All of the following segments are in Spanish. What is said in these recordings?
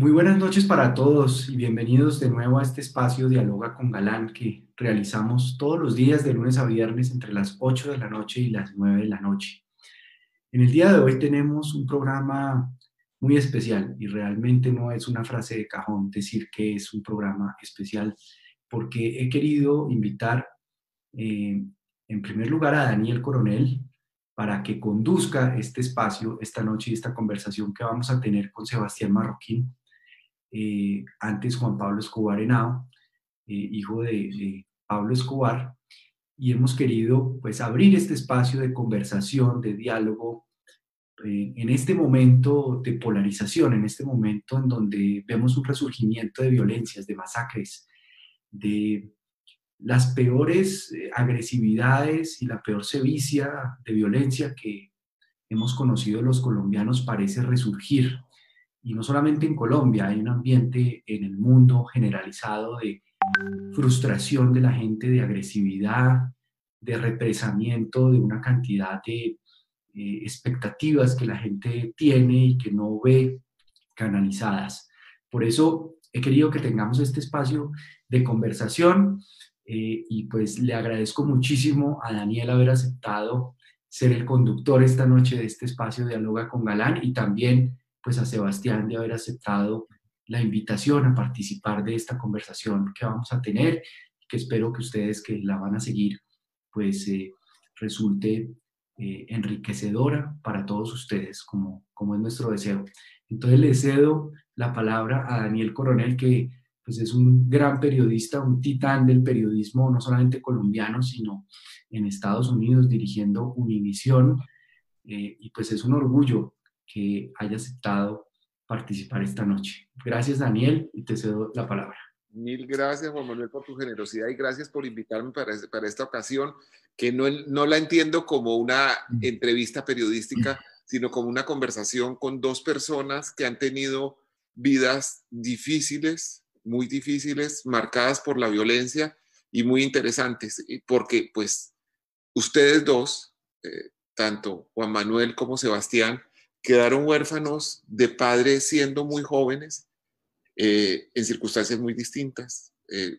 Muy buenas noches para todos y bienvenidos de nuevo a este espacio Dialoga con Galán que realizamos todos los días de lunes a viernes entre las 8 de la noche y las 9 de la noche. En el día de hoy tenemos un programa muy especial y realmente no es una frase de cajón decir que es un programa especial porque he querido invitar eh, en primer lugar a Daniel Coronel para que conduzca este espacio esta noche y esta conversación que vamos a tener con Sebastián Marroquín eh, antes Juan Pablo Escobar Henao, eh, hijo de, Pablo Escobar, y hemos querido pues abrir este espacio de conversación, de diálogo, eh, en este momento de polarización, en este momento en donde vemos un resurgimiento de violencias, de masacres, de las peores agresividades y la peor sevicia de violencia que hemos conocido los colombianos parece resurgir y no solamente en Colombia, hay un ambiente en el mundo generalizado de frustración de la gente, de agresividad, de represamiento de una cantidad de eh, expectativas que la gente tiene y que no ve canalizadas. Por eso he querido que tengamos este espacio de conversación eh, y pues le agradezco muchísimo a Daniel haber aceptado ser el conductor esta noche de este espacio Dialoga con Galán y también pues a Sebastián de haber aceptado la invitación a participar de esta conversación que vamos a tener que espero que ustedes que la van a seguir pues eh, resulte eh, enriquecedora para todos ustedes como, como es nuestro deseo. Entonces le cedo la palabra a Daniel Coronel que pues es un gran periodista, un titán del periodismo no solamente colombiano sino en Estados Unidos dirigiendo Univisión eh, y pues es un orgullo que haya aceptado participar esta noche. Gracias, Daniel, y te cedo la palabra. Mil gracias, Juan Manuel, por tu generosidad y gracias por invitarme para, para esta ocasión, que no, no la entiendo como una entrevista periodística, sino como una conversación con dos personas que han tenido vidas difíciles, muy difíciles, marcadas por la violencia y muy interesantes, porque pues ustedes dos, eh, tanto Juan Manuel como Sebastián, quedaron huérfanos de padres siendo muy jóvenes, eh, en circunstancias muy distintas. Eh,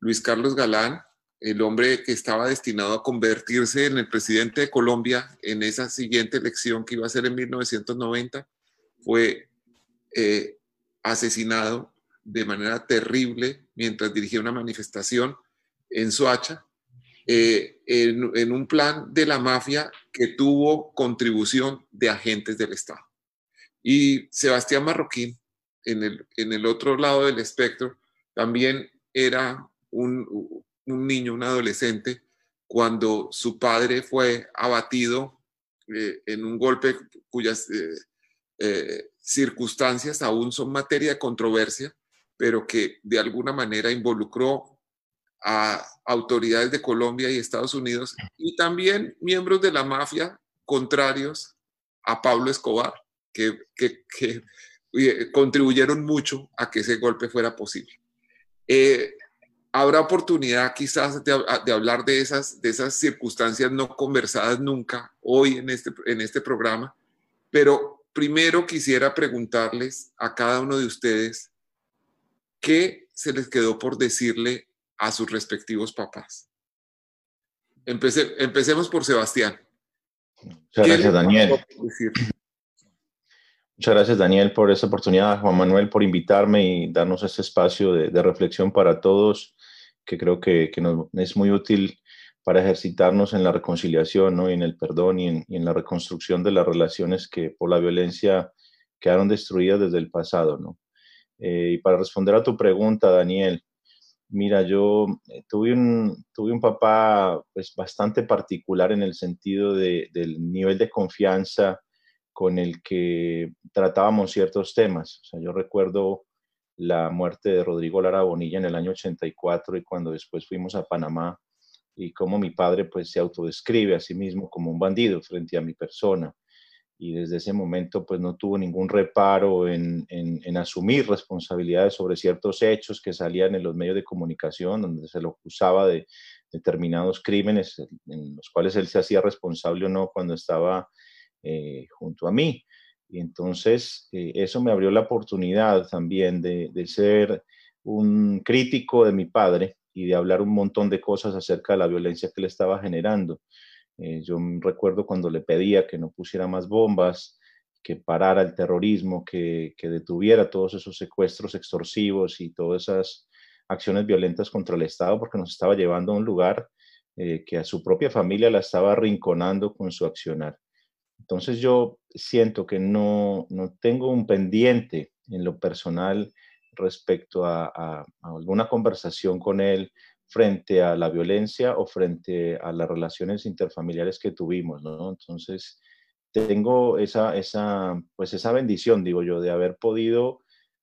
Luis Carlos Galán, el hombre que estaba destinado a convertirse en el presidente de Colombia en esa siguiente elección que iba a ser en 1990, fue eh, asesinado de manera terrible mientras dirigía una manifestación en Soacha, en, un plan de la mafia que tuvo contribución de agentes del Estado. Y Sebastián Marroquín, en el, en el otro lado del espectro, también era un, un niño, un adolescente, cuando su padre fue abatido eh, en un golpe cuyas eh, eh, circunstancias aún son materia de controversia, pero que de alguna manera involucró a autoridades de Colombia y Estados Unidos y también miembros de la mafia contrarios a Pablo Escobar, que, eh, contribuyeron mucho a que ese golpe fuera posible. Eh, habrá oportunidad quizás de, hablar de esas, de esas circunstancias no conversadas nunca hoy en este, en este programa, pero primero quisiera preguntarles a cada uno de ustedes qué se les quedó por decirle a sus respectivos papás. empecemos por Sebastián. Muchas gracias, Daniel. Muchas gracias, Daniel, por esta oportunidad, Juan Manuel, por invitarme y darnos este espacio de, reflexión para todos, que creo que, es muy útil para ejercitarnos en la reconciliación, ¿no? y en el perdón y en, la reconstrucción de las relaciones que por la violencia quedaron destruidas desde el pasado. ¿no? Eh, y para responder a tu pregunta, Daniel, Mira, yo eh, tuve un, tuve un papá pues, bastante particular en el sentido de, del nivel de confianza con el que tratábamos ciertos temas. Yo recuerdo la muerte de Rodrigo Lara Bonilla en el año 84 y cuando después fuimos a Panamá y cómo mi padre pues se autodescribe a sí mismo como un bandido frente a mi persona y desde ese momento pues no tuvo ningún reparo en, en, asumir responsabilidades sobre ciertos hechos que salían en los medios de comunicación, donde se lo acusaba de determinados crímenes en los cuales él se hacía responsable o no cuando estaba eh, junto a mí. Y entonces eh, eso me abrió la oportunidad también de, de, ser un crítico de mi padre y de hablar un montón de cosas acerca de la violencia que le estaba generando. Eh, yo recuerdo cuando le pedía que no pusiera más bombas, que parara el terrorismo, que, que detuviera todos esos secuestros extorsivos y todas esas acciones violentas contra el Estado, porque nos estaba llevando a un lugar eh, que a su propia familia la estaba arrinconando con su accionar. Entonces yo siento que no, no tengo un pendiente en lo personal respecto a, a, alguna conversación con él frente a la violencia o frente a las relaciones interfamiliares que tuvimos, ¿no? Entonces tengo esa, esa, pues esa bendición, digo yo, de haber podido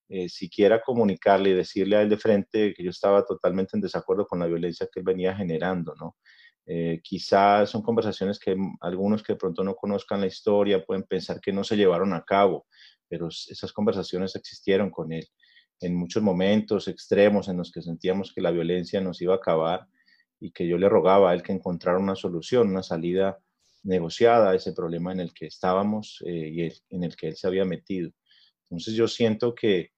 eh, siquiera comunicarle y decirle a él de frente que yo estaba totalmente en desacuerdo con la violencia que él venía generando, ¿no? Eh, quizás son conversaciones que algunos que de pronto no conozcan la historia pueden pensar que no se llevaron a cabo, pero esas conversaciones existieron con él en muchos momentos extremos en los que sentíamos que la violencia nos iba a acabar y que yo le rogaba a él que encontrara una solución, una salida negociada a ese problema en el que estábamos eh, y en el que él se había metido. Entonces yo siento que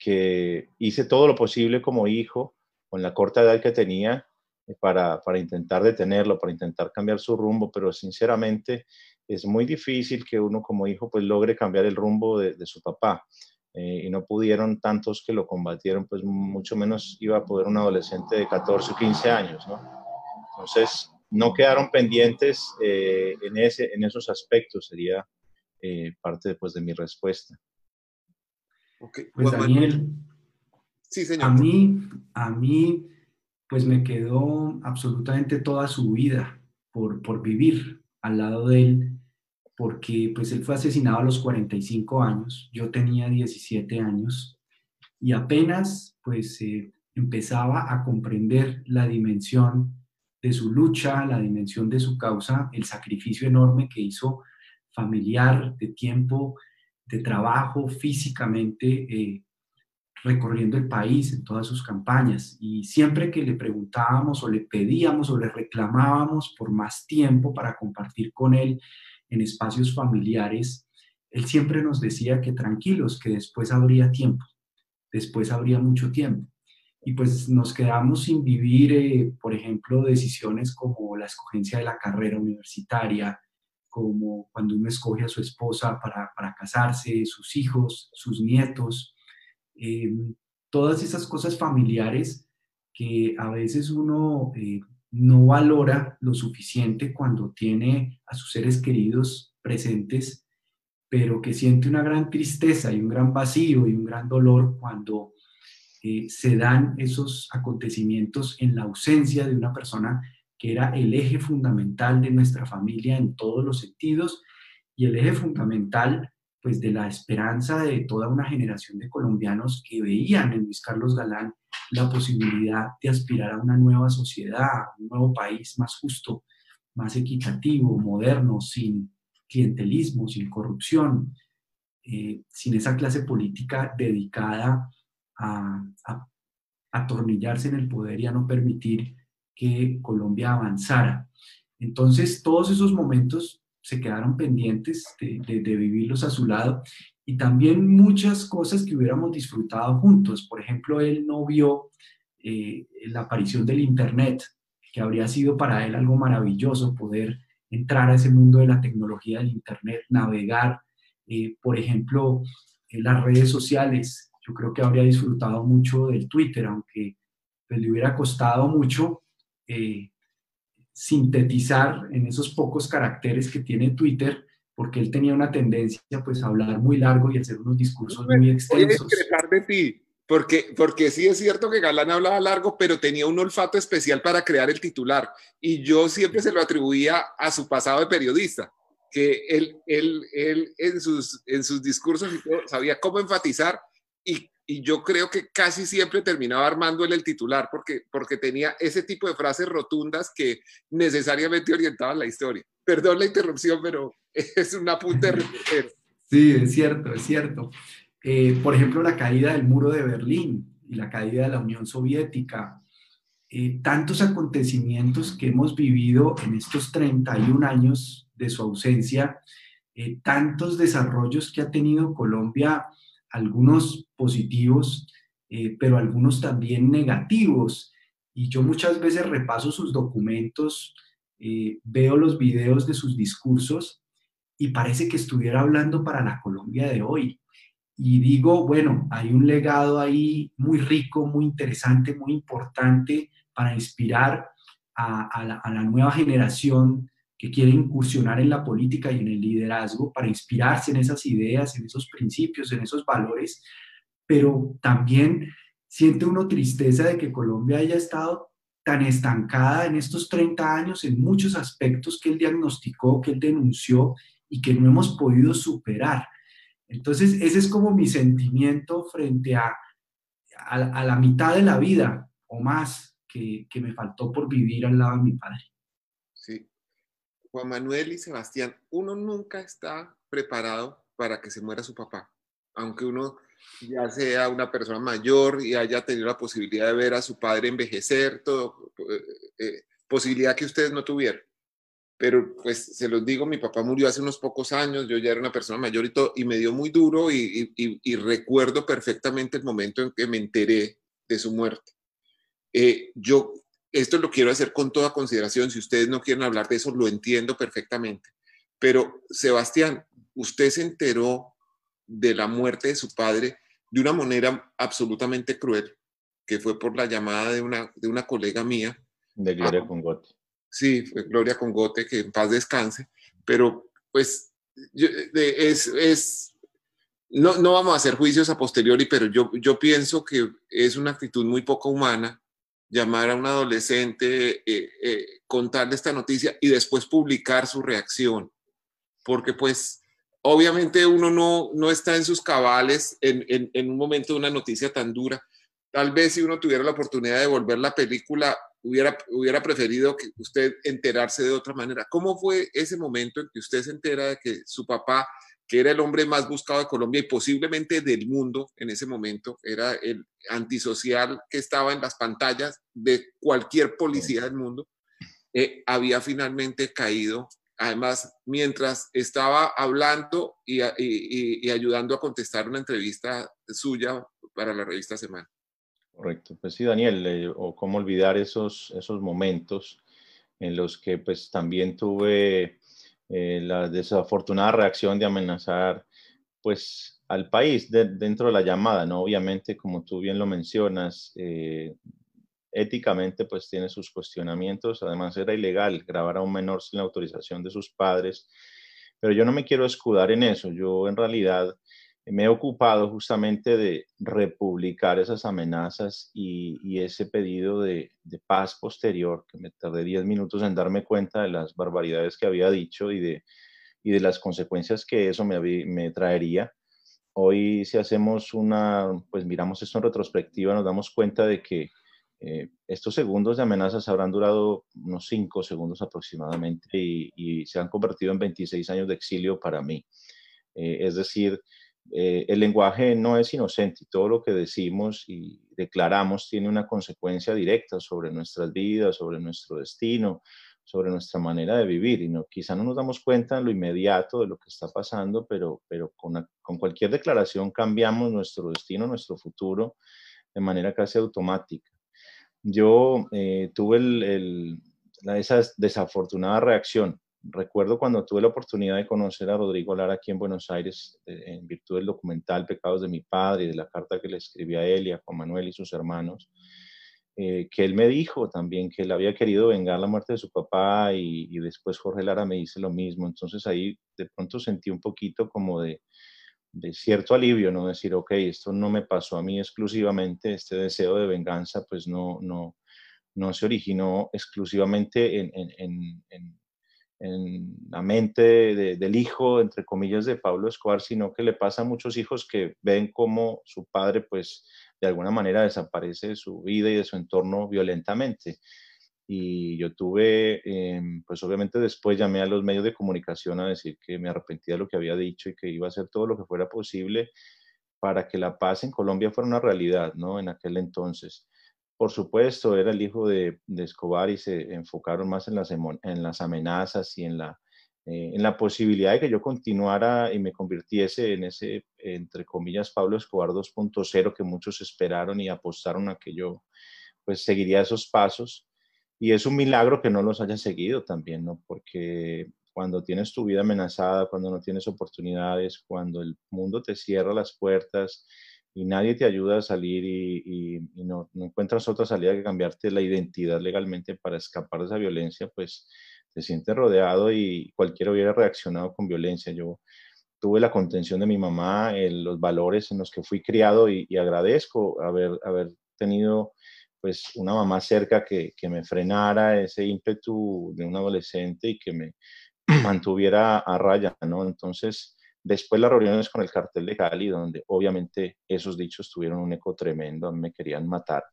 que hice todo lo posible como hijo, con la corta edad que tenía, eh, para, para, intentar detenerlo, para intentar cambiar su rumbo, pero sinceramente es muy difícil que uno como hijo pues logre cambiar el rumbo de, de su papá. Eh, y no pudieron tantos que lo combatieron, pues mucho menos iba a poder un adolescente de 14 o 15 años, ¿no? Entonces, no quedaron pendientes eh, en, ese, en esos aspectos, sería parte pues, de mi respuesta. Pues Daniel, sí, señor. a mí, a mí, pues me quedó absolutamente toda su vida por, por vivir al lado de él, porque pues él fue asesinado a los 45 años, yo tenía 17 años y apenas pues eh, empezaba a comprender la dimensión de su lucha, la dimensión de su causa, el sacrificio enorme que hizo familiar, de tiempo, de trabajo físicamente eh, recorriendo el país en todas sus campañas. Y siempre que le preguntábamos o le pedíamos o le reclamábamos por más tiempo para compartir con él en espacios familiares, él siempre nos decía que tranquilos, que después habría tiempo, después habría mucho tiempo. Y pues nos quedamos sin vivir, eh, por ejemplo, decisiones como la escogencia de la carrera universitaria, como cuando uno escoge a su esposa para, para casarse, sus hijos, sus nietos, em, todas esas cosas familiares que a veces uno eh, no valora lo suficiente cuando tiene a sus seres queridos presentes, pero que siente una gran tristeza y un gran vacío y un gran dolor cuando eh, se dan esos acontecimientos en la ausencia de una persona que era el eje fundamental de nuestra familia en todos los sentidos. Y el eje fundamental pues de la esperanza de toda una generación de colombianos que veían en Luis Carlos Galán la posibilidad de aspirar a una nueva sociedad, un nuevo país más justo, más equitativo, moderno, sin clientelismo, sin corrupción, eh, sin esa clase política dedicada a, a atornillarse en el poder y a no permitir que Colombia avanzara. Entonces, todos esos momentos se quedaron pendientes de, vivirlos a su lado y también muchas cosas que hubiéramos disfrutado juntos. Por ejemplo, él no vio eh, la aparición del Internet, que habría sido para él algo maravilloso poder entrar a ese mundo de la tecnología del Internet, navegar, eh, por ejemplo, en las redes sociales. Yo creo que habría disfrutado mucho del Twitter, aunque pues, le hubiera costado mucho eh, sintetizar en esos pocos caracteres que tiene Twitter, porque él tenía una tendencia pues a hablar muy largo y hacer unos discursos muy extensos. Voy a de ti, porque, porque sí es cierto que Galán hablaba largo, pero tenía un olfato especial para crear el titular, y yo siempre se lo atribuía a su pasado de periodista, que él, él, él en, sus, en sus discursos sabía cómo enfatizar y y yo creo que casi siempre terminaba armándole el titular porque, porque tenía ese tipo de frases rotundas que necesariamente orientaban la historia. Perdón la interrupción, pero es un apunte de. Sí, es cierto, es cierto. Eh, por ejemplo, la caída del muro de Berlín y la caída de la Unión Soviética, eh, tantos acontecimientos que hemos vivido en estos 31 años de su ausencia, eh, tantos desarrollos que ha tenido Colombia, algunos positivos, eh, pero algunos también negativos. Y yo muchas veces repaso sus documentos, eh, veo los videos de sus discursos y parece que estuviera hablando para la Colombia de hoy. Y digo, bueno, hay un legado ahí muy rico, muy interesante, muy importante para inspirar a, la, a la nueva generación que quiere incursionar en la política y en el liderazgo para inspirarse en esas ideas, en esos principios, en esos valores, pero también siente uno tristeza de que Colombia haya estado tan estancada en estos 30 años en muchos aspectos que él diagnosticó, que él denunció y que no hemos podido superar. Entonces, ese es como mi sentimiento frente a, a, la mitad de la vida o más que, que me faltó por vivir al lado de mi padre. Sí. Juan Manuel y Sebastián, uno nunca está preparado para que se muera su papá, aunque uno ya sea una persona mayor y haya tenido la posibilidad de ver a su padre envejecer, todo, eh, eh, posibilidad que ustedes no tuvieron. Pero pues se los digo, mi papá murió hace unos pocos años, yo ya era una persona mayor y todo, y me dio muy duro y, recuerdo perfectamente el momento en que me enteré de su muerte. Eh, yo esto lo quiero hacer con toda consideración, si ustedes no quieren hablar de eso, lo entiendo perfectamente. Pero Sebastián, usted se enteró de la muerte de su padre de una manera absolutamente cruel, que fue por la llamada de una, de una colega mía. De Gloria ah, Congote. Sí, fue Gloria Congote, que en paz descanse, pero pues es, es no, no, vamos a hacer juicios a posteriori, pero yo, yo pienso que es una actitud muy poco humana llamar a un adolescente, eh, eh, contarle esta noticia y después publicar su reacción, porque pues obviamente uno no, no está en sus cabales en, en, un momento de una noticia tan dura. Tal vez si uno tuviera la oportunidad de volver la película, hubiera, hubiera preferido que usted enterarse de otra manera. ¿Cómo fue ese momento en que usted se entera de que su papá, que era el hombre más buscado de Colombia y posiblemente del mundo en ese momento, era el antisocial que estaba en las pantallas de cualquier policía del mundo, eh, había finalmente caído además, mientras estaba hablando y, ayudando a contestar una entrevista suya para la revista Semana. Correcto. Pues sí, Daniel, eh, o cómo olvidar esos, esos momentos en los que pues también tuve eh, la desafortunada reacción de amenazar pues al país dentro de la llamada, ¿no? Obviamente, como tú bien lo mencionas, eh, éticamente pues tiene sus cuestionamientos, además era ilegal grabar a un menor sin la autorización de sus padres, pero yo no me quiero escudar en eso, yo en realidad me he ocupado justamente de republicar esas amenazas y, ese pedido de, paz posterior, que me tardé 10 minutos en darme cuenta de las barbaridades que había dicho y de, las consecuencias que eso me, me traería. Hoy si hacemos una, pues miramos esto en retrospectiva, nos damos cuenta de que eh, estos segundos de amenazas habrán durado unos 5 segundos aproximadamente y, se han convertido en 26 años de exilio para mí. Eh, es decir, eh, el lenguaje no es inocente y todo lo que decimos y declaramos tiene una consecuencia directa sobre nuestras vidas, sobre nuestro destino, sobre nuestra manera de vivir. Y no, quizá no nos damos cuenta en lo inmediato de lo que está pasando, pero, pero con, cualquier declaración cambiamos nuestro destino, nuestro futuro de manera casi automática yo eh, tuve esa desafortunada reacción. Recuerdo cuando tuve la oportunidad de conocer a Rodrigo Lara aquí en Buenos Aires, eh, en virtud del documental Pecados de mi padre y de la carta que le escribí a él y a Juan Manuel y sus hermanos, eh, que él me dijo también que él había querido vengar la muerte de su papá y, después Jorge Lara me dice lo mismo. Entonces ahí de pronto sentí un poquito como de, cierto alivio, ¿no? Decir, ok, esto no me pasó a mí exclusivamente, este deseo de venganza, pues no, no, no se originó exclusivamente en, en, en, en la mente del hijo, entre comillas, de Pablo Escobar, sino que le pasa a muchos hijos que ven cómo su padre, pues, de alguna manera desaparece de su vida y de su entorno violentamente y yo tuve, em, pues obviamente después llamé a los medios de comunicación a decir que me arrepentía de lo que había dicho y que iba a hacer todo lo que fuera posible para que la paz en Colombia fuera una realidad, ¿no? En aquel entonces. Por supuesto, era el hijo de, de Escobar y se enfocaron más en las, en las amenazas y en la, eh, en la posibilidad de que yo continuara y me convirtiese en ese, entre comillas, Pablo Escobar 2.0 que muchos esperaron y apostaron a que yo pues seguiría esos pasos. Y es un milagro que no los haya seguido también, ¿no? Porque cuando tienes tu vida amenazada, cuando no tienes oportunidades, cuando el mundo te cierra las puertas y nadie te ayuda a salir y, no, encuentras otra salida que cambiarte la identidad legalmente para escapar de esa violencia, pues te sientes rodeado y cualquiera hubiera reaccionado con violencia. Yo tuve la contención de mi mamá, en los valores en los que fui criado y, agradezco haber, haber tenido pues una mamá cerca que, que, me frenara ese ímpetu de un adolescente y que me mantuviera a raya, ¿no? Entonces, después las reuniones con el cartel de Cali, donde obviamente esos dichos tuvieron un eco tremendo, me querían matar,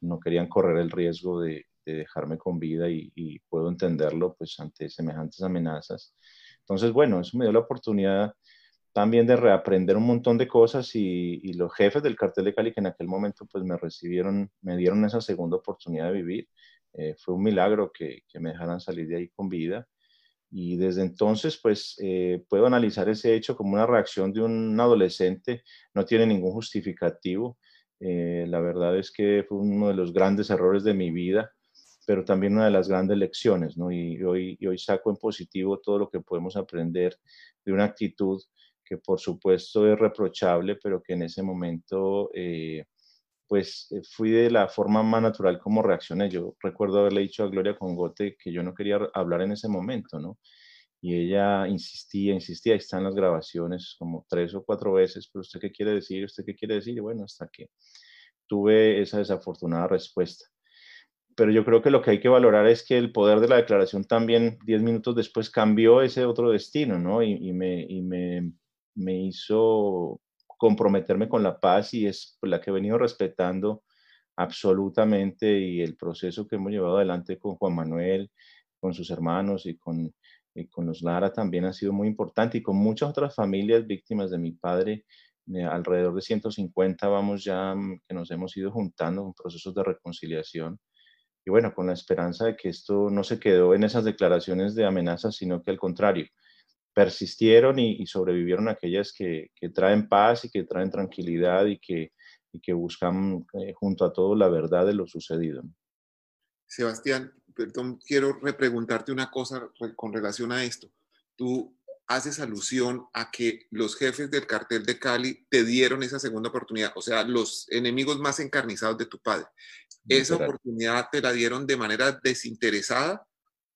no querían correr el riesgo de, de dejarme con vida y, puedo entenderlo pues ante semejantes amenazas. Entonces, bueno, eso me dio la oportunidad también de reaprender un montón de cosas y, los jefes del cartel de Cali que en aquel momento pues me recibieron, me dieron esa segunda oportunidad de vivir. Eh, fue un milagro que, que, me dejaran salir de ahí con vida. Y desde entonces, pues eh, puedo analizar ese hecho como una reacción de un adolescente, no tiene ningún justificativo. Eh, la verdad es que fue uno de los grandes errores de mi vida pero también una de las grandes lecciones, ¿no? Y hoy, hoy saco en positivo todo lo que podemos aprender de una actitud que por supuesto es reprochable, pero que en ese momento, eh, pues eh, fui de la forma más natural como reaccioné. Yo recuerdo haberle dicho a Gloria Congote que yo no quería hablar en ese momento, ¿no? Y ella insistía, insistía, ahí están las grabaciones como tres o cuatro veces, pero usted qué quiere decir, usted qué quiere decir, y bueno, hasta que tuve esa desafortunada respuesta pero yo creo que lo que hay que valorar es que el poder de la declaración también diez minutos después cambió ese otro destino, ¿no? Y, me, y me, me, hizo comprometerme con la paz y es la que he venido respetando absolutamente y el proceso que hemos llevado adelante con Juan Manuel, con sus hermanos y con, y con los Lara también ha sido muy importante y con muchas otras familias víctimas de mi padre. Eh, alrededor de 150 vamos ya mm, que nos hemos ido juntando en procesos de reconciliación y bueno, con la esperanza de que esto no se quedó en esas declaraciones de amenazas, sino que al contrario, persistieron y, sobrevivieron aquellas que, traen paz y que traen tranquilidad y que, que buscan eh, junto a todo la verdad de lo sucedido. Sebastián, perdón, quiero repreguntarte una cosa con relación a esto. Tú haces alusión a que los jefes del cartel de Cali te dieron esa segunda oportunidad, o sea, los enemigos más encarnizados de tu padre esa oportunidad te la dieron de manera desinteresada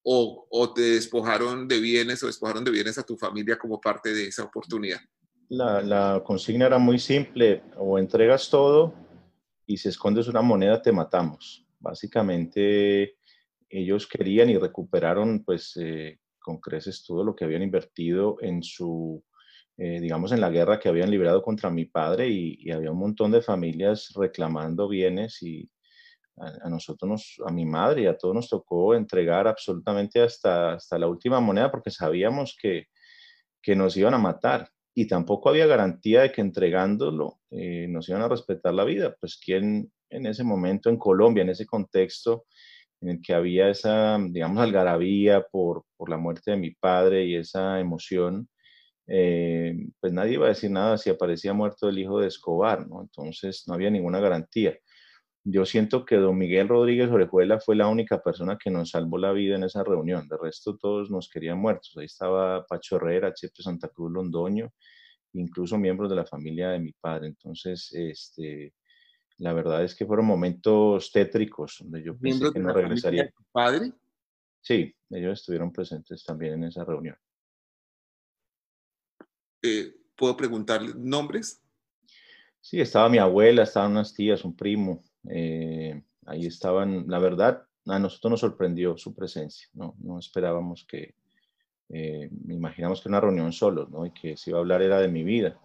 o, te despojaron de bienes o despojaron de bienes a tu familia como parte de esa oportunidad? La, consigna era muy simple, o entregas todo y si escondes una moneda te matamos. Básicamente ellos querían y recuperaron pues eh, con creces todo lo que habían invertido en su, eh, digamos, en la guerra que habían librado contra mi padre y, había un montón de familias reclamando bienes y, a, nosotros, nos, a mi madre y a todos nos tocó entregar absolutamente hasta, hasta la última moneda porque sabíamos que, que nos iban a matar y tampoco había garantía de que entregándolo eh, nos iban a respetar la vida. Pues quién en ese momento en Colombia, en ese contexto en el que había esa, digamos, algarabía por, por la muerte de mi padre y esa emoción, eh, pues nadie iba a decir nada si aparecía muerto el hijo de Escobar, ¿no? Entonces no había ninguna garantía yo siento que don Miguel Rodríguez Orejuela fue la única persona que nos salvó la vida en esa reunión. De resto, todos nos querían muertos. Ahí estaba Pacho Herrera, Chepe Santa Cruz Londoño, incluso miembros de la familia de mi padre. Entonces, este, la verdad es que fueron momentos tétricos donde yo pensé que no regresaría. De tu padre? Sí, ellos estuvieron presentes también en esa reunión. Eh, ¿Puedo preguntarle nombres? Sí, estaba mi abuela, estaban unas tías, un primo, eh, ahí estaban, la verdad, a nosotros nos sorprendió su presencia, no, no esperábamos que, eh, imaginamos que una reunión solos, ¿no? Y que si iba a hablar era de mi vida.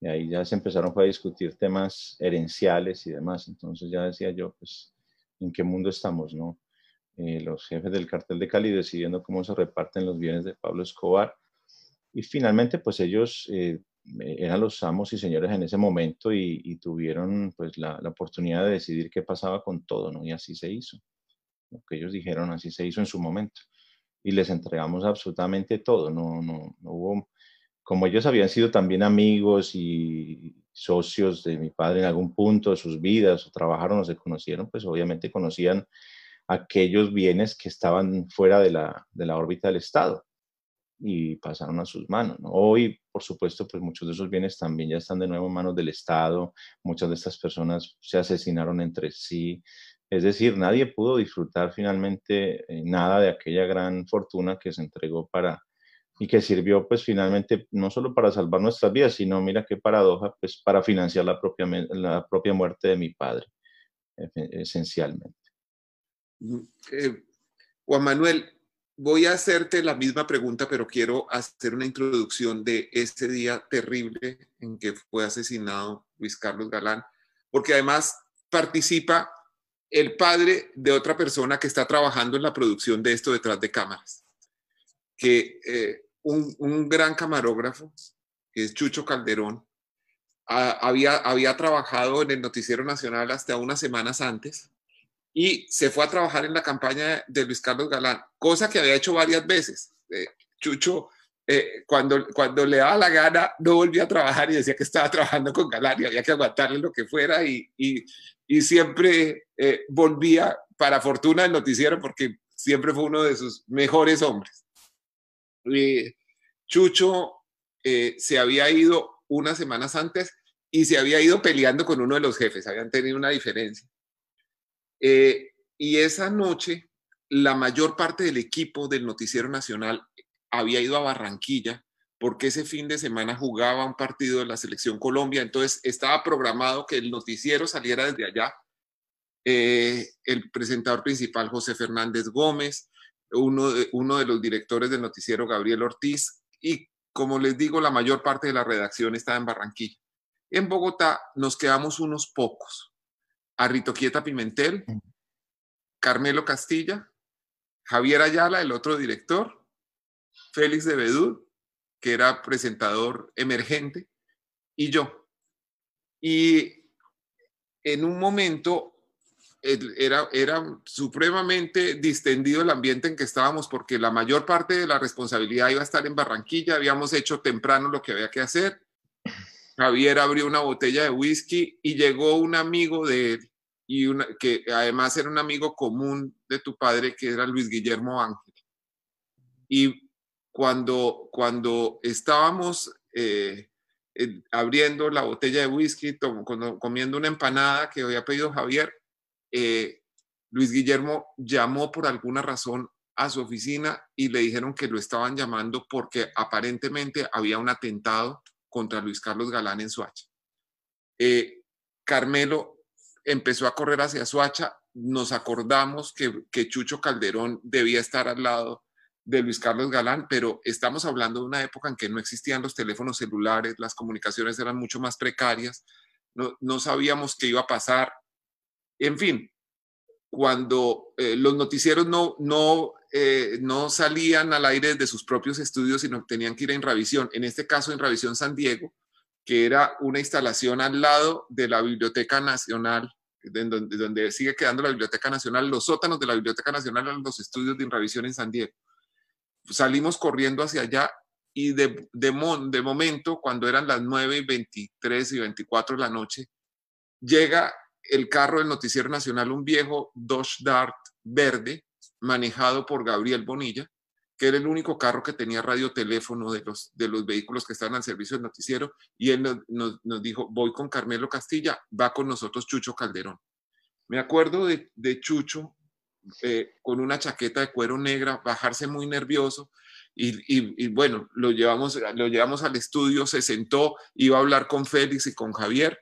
Y ahí ya se empezaron a discutir temas herenciales y demás. Entonces ya decía yo, pues, ¿en qué mundo estamos, no? Eh, los jefes del cartel de Cali decidiendo cómo se reparten los bienes de Pablo Escobar. Y finalmente, pues ellos eh, eran los amos y señores en ese momento y, tuvieron pues la, la, oportunidad de decidir qué pasaba con todo, ¿no? Y así se hizo. Lo que ellos dijeron, así se hizo en su momento. y les entregamos absolutamente todo. No, no, no hubo, como ellos habían sido también amigos y socios de mi padre en algún punto de sus vidas, o trabajaron o se conocieron, pues obviamente conocían aquellos bienes que estaban fuera de la, de la órbita del Estado y pasaron a sus manos. Hoy, por supuesto, pues muchos de esos bienes también ya están de nuevo en manos del Estado, muchas de estas personas se asesinaron entre sí, es decir, nadie pudo disfrutar finalmente eh, nada de aquella gran fortuna que se entregó para y que sirvió pues finalmente no solo para salvar nuestras vidas, sino mira qué paradoja, pues para financiar la propia, la propia muerte de mi padre, esencialmente. Eh, Juan Manuel, voy a hacerte la misma pregunta, pero quiero hacer una introducción de este día terrible en que fue asesinado Luis Carlos Galán, porque además participa el padre de otra persona que está trabajando en la producción de esto detrás de cámaras, que eh, un, gran camarógrafo, que es Chucho Calderón, había, había trabajado en el Noticiero Nacional hasta unas semanas antes y se fue a trabajar en la campaña de Luis Carlos Galán, cosa que había hecho varias veces. Eh, Chucho, eh, cuando, cuando le daba la gana, no volvía a trabajar y decía que estaba trabajando con Galán y había que aguantarle lo que fuera y, y siempre eh, volvía para fortuna del noticiero porque siempre fue uno de sus mejores hombres. Chucho eh, se había ido unas semanas antes y se había ido peleando con uno de los jefes, habían tenido una diferencia. Eh, y esa noche, la mayor parte del equipo del Noticiero Nacional había ido a Barranquilla porque ese fin de semana jugaba un partido de la Selección Colombia, entonces estaba programado que el noticiero saliera desde allá. Eh, el presentador principal, José Fernández Gómez, uno de, uno de los directores del noticiero, Gabriel Ortiz, y como les digo, la mayor parte de la redacción estaba en Barranquilla. En Bogotá nos quedamos unos pocos. Arrito Quieta Pimentel, Carmelo Castilla, Javier Ayala, el otro director, Félix de Bedú, que era presentador emergente, y yo. Y en un momento era, era supremamente distendido el ambiente en que estábamos porque la mayor parte de la responsabilidad iba a estar en Barranquilla, habíamos hecho temprano lo que había que hacer. Javier abrió una botella de whisky y llegó un amigo de él, y una, que además era un amigo común de tu padre, que era Luis Guillermo Ángel. Y cuando, cuando estábamos eh, abriendo la botella de whisky, comiendo una empanada que había pedido Javier, eh, Luis Guillermo llamó por alguna razón a su oficina y le dijeron que lo estaban llamando porque aparentemente había un atentado contra Luis Carlos Galán en Suacha. Eh, Carmelo empezó a correr hacia Suacha, nos acordamos que, que Chucho Calderón debía estar al lado de Luis Carlos Galán, pero estamos hablando de una época en que no existían los teléfonos celulares, las comunicaciones eran mucho más precarias, no, sabíamos qué iba a pasar. En fin, cuando eh, los noticieros no, no, eh, no salían al aire de sus propios estudios, sino tenían que ir en revisión, en este caso en revisión San Diego, que era una instalación al lado de la Biblioteca Nacional, donde, sigue quedando la Biblioteca Nacional, los sótanos de la Biblioteca Nacional eran los estudios de revisión en San Diego. Salimos corriendo hacia allá y de, de, momento, cuando eran las 9 y 23 y 24 de la noche, llega el carro del Noticiero Nacional, un viejo Dodge Dart verde, manejado por Gabriel Bonilla, que era el único carro que tenía radioteléfono de los, de los vehículos que estaban al servicio del noticiero, y él nos, nos, dijo, voy con Carmelo Castilla, va con nosotros Chucho Calderón. Me acuerdo de, de Chucho eh, con una chaqueta de cuero negra, bajarse muy nervioso. Y, bueno, lo llevamos, lo llevamos al estudio, se sentó, iba a hablar con Félix y con Javier.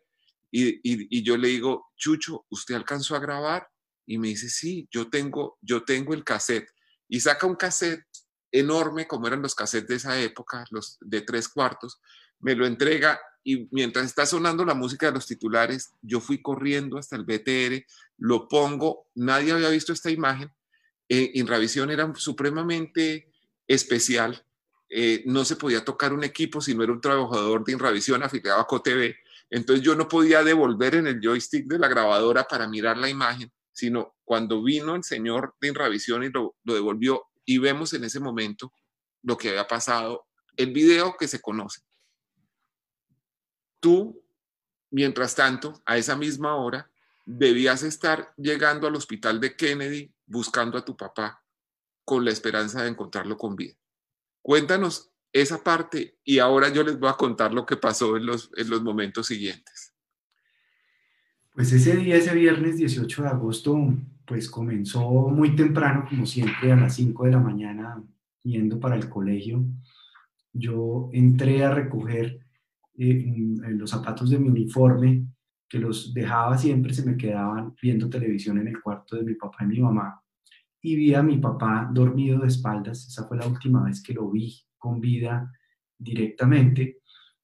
Y, yo le digo, Chucho, ¿usted alcanzó a grabar? Y me dice, sí, yo tengo, yo tengo el cassette. Y saca un cassette enorme, como eran los cassettes de esa época, los de tres cuartos, me lo entrega y mientras está sonando la música de los titulares, yo fui corriendo hasta el BTR, lo pongo, nadie había visto esta imagen, eh, Inravisión era supremamente especial, eh, no se podía tocar un equipo si no era un trabajador de Inravisión afiliado a COTV, entonces yo no podía devolver en el joystick de la grabadora para mirar la imagen, sino cuando vino el señor de Inravisión y lo devolvió, y vemos en ese momento lo que había pasado, el video que se conoce. Tú, mientras tanto, a esa misma hora, debías estar llegando al hospital de Kennedy buscando a tu papá con la esperanza de encontrarlo con vida. Cuéntanos esa parte y ahora yo les voy a contar lo que pasó en los, en los momentos siguientes. Pues ese día, ese viernes 18 de agosto, pues comenzó muy temprano, como siempre, a las 5 de la mañana, yendo para el colegio. Yo entré a recoger eh, los zapatos de mi uniforme, que los dejaba siempre, se me quedaban viendo televisión en el cuarto de mi papá y mi mamá. Y vi a mi papá dormido de espaldas, esa fue la última vez que lo vi con vida directamente.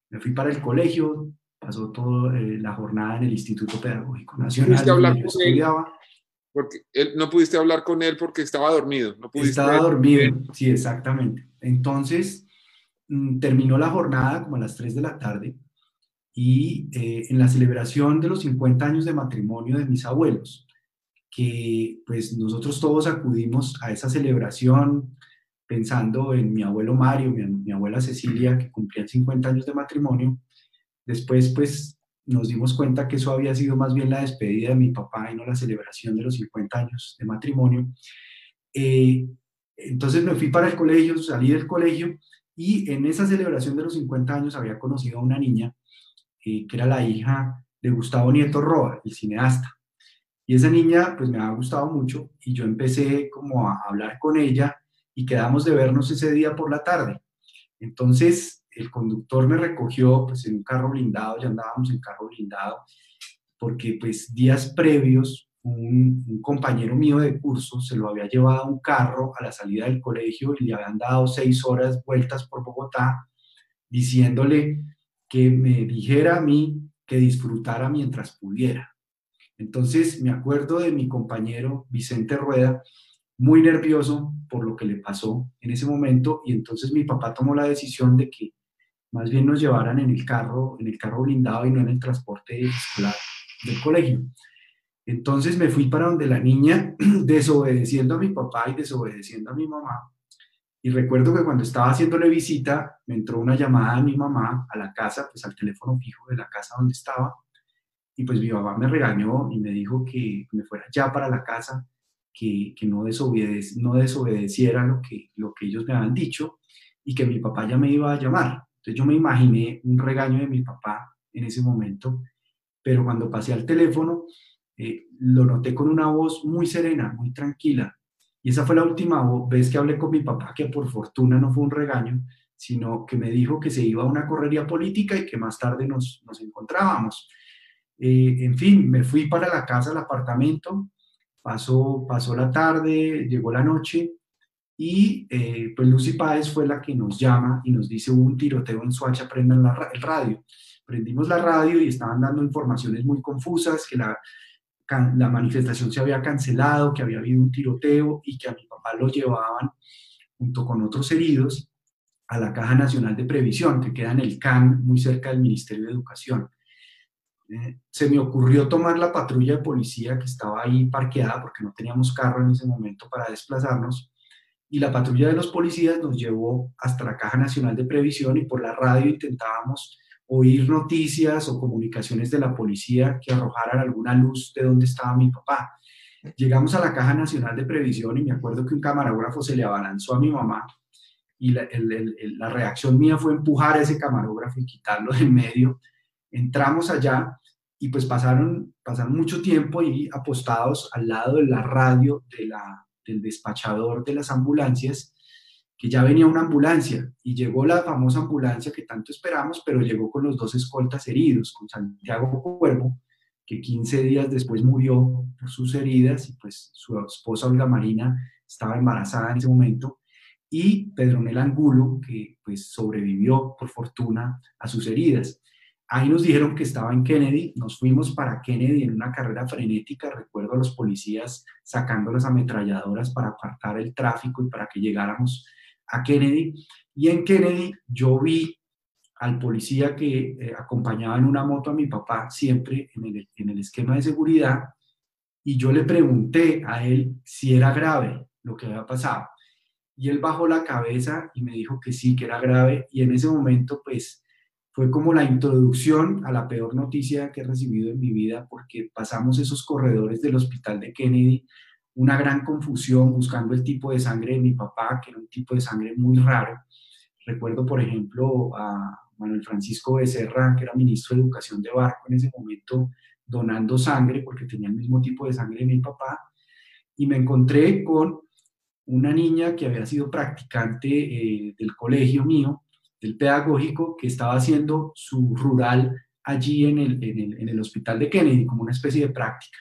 Me fui para el colegio, pasó toda eh, la jornada en el Instituto Pedagógico Nacional. ¿Pudiste hablar con él? Porque él, no pudiste hablar con él porque estaba dormido. No estaba dormido, sí, exactamente. Entonces, mm, terminó la jornada como a las 3 de la tarde y eh, en la celebración de los 50 años de matrimonio de mis abuelos, que pues nosotros todos acudimos a esa celebración pensando en mi abuelo Mario, mi, mi abuela Cecilia, que cumplían 50 años de matrimonio, Después, pues, nos dimos cuenta que eso había sido más bien la despedida de mi papá y no la celebración de los 50 años de matrimonio. Eh, entonces me fui para el colegio, salí del colegio y en esa celebración de los 50 años había conocido a una niña eh, que era la hija de Gustavo Nieto Roa, el cineasta. Y esa niña pues me ha gustado mucho y yo empecé como a hablar con ella y quedamos de vernos ese día por la tarde. Entonces el conductor me recogió pues en un carro blindado, ya andábamos en carro blindado, porque pues días previos un, compañero mío de curso se lo había llevado a un carro a la salida del colegio y le habían dado seis horas vueltas por Bogotá diciéndole que me dijera a mí que disfrutara mientras pudiera. Entonces me acuerdo de mi compañero Vicente Rueda, muy nervioso por lo que le pasó en ese momento y entonces mi papá tomó la decisión de que más bien nos llevaran en el carro, en el carro blindado y no en el transporte escolar del colegio. Entonces me fui para donde la niña, desobedeciendo a mi papá y desobedeciendo a mi mamá. Y recuerdo que cuando estaba haciéndole visita, me entró una llamada de mi mamá a la casa, pues al teléfono fijo de la casa donde estaba. Y pues mi mamá me regañó y me dijo que me fuera ya para la casa, que, que no, desobedec no desobedeciera lo que, lo que ellos me habían dicho y que mi papá ya me iba a llamar. Entonces yo me imaginé un regaño de mi papá en ese momento, pero cuando pasé al teléfono, eh, lo noté con una voz muy serena, muy tranquila. Y esa fue la última vez que hablé con mi papá, que por fortuna no fue un regaño, sino que me dijo que se iba a una correría política y que más tarde nos, nos encontrábamos. Eh, en fin, me fui para la casa, al apartamento, pasó, pasó la tarde, llegó la noche y eh, pues Lucy Páez fue la que nos llama y nos dice, hubo un tiroteo en Suacha, prendan la, el radio. Prendimos la radio y estaban dando informaciones muy confusas, que la, la manifestación se había cancelado, que había habido un tiroteo y que a mi papá lo llevaban junto con otros heridos a la Caja Nacional de Previsión, que queda en el CAN, muy cerca del Ministerio de Educación. Eh, se me ocurrió tomar la patrulla de policía que estaba ahí parqueada porque no teníamos carro en ese momento para desplazarnos y la patrulla de los policías nos llevó hasta la Caja Nacional de Previsión y por la radio intentábamos oír noticias o comunicaciones de la policía que arrojaran alguna luz de dónde estaba mi papá. Llegamos a la Caja Nacional de Previsión y me acuerdo que un camarógrafo se le abalanzó a mi mamá y la, la reacción mía fue empujar a ese camarógrafo y quitarlo de en medio. Entramos allá y pues pasaron, pasaron mucho tiempo y apostados al lado de la radio de la, del despachador de las ambulancias, que ya venía una ambulancia y llegó la famosa ambulancia que tanto esperamos, pero llegó con los dos escoltas heridos, con Santiago Cuervo, que 15 días después murió por sus heridas y pues su esposa Olga Marina estaba embarazada en ese momento, y Pedronel Angulo, que pues sobrevivió por fortuna a sus heridas. Ahí nos dijeron que estaba en Kennedy, nos fuimos para Kennedy en una carrera frenética, recuerdo a los policías sacando las ametralladoras para apartar el tráfico y para que llegáramos a Kennedy. Y en Kennedy yo vi al policía que eh, acompañaba en una moto a mi papá siempre en el, en el esquema de seguridad y yo le pregunté a él si era grave lo que había pasado. y él bajó la cabeza y me dijo que sí, que era grave y en ese momento pues fue como la introducción a la peor noticia que he recibido en mi vida porque pasamos esos corredores del hospital de Kennedy, una gran confusión buscando el tipo de sangre de mi papá, que era un tipo de sangre muy raro. Recuerdo, por ejemplo, a Manuel Francisco Becerra, que era ministro de Educación de Barco en ese momento, donando sangre porque tenía el mismo tipo de sangre de mi papá. Y me encontré con una niña que había sido practicante eh, del colegio mío, del pedagógico, que estaba haciendo su rural allí en el, en, el, el, hospital de Kennedy, como una especie de práctica.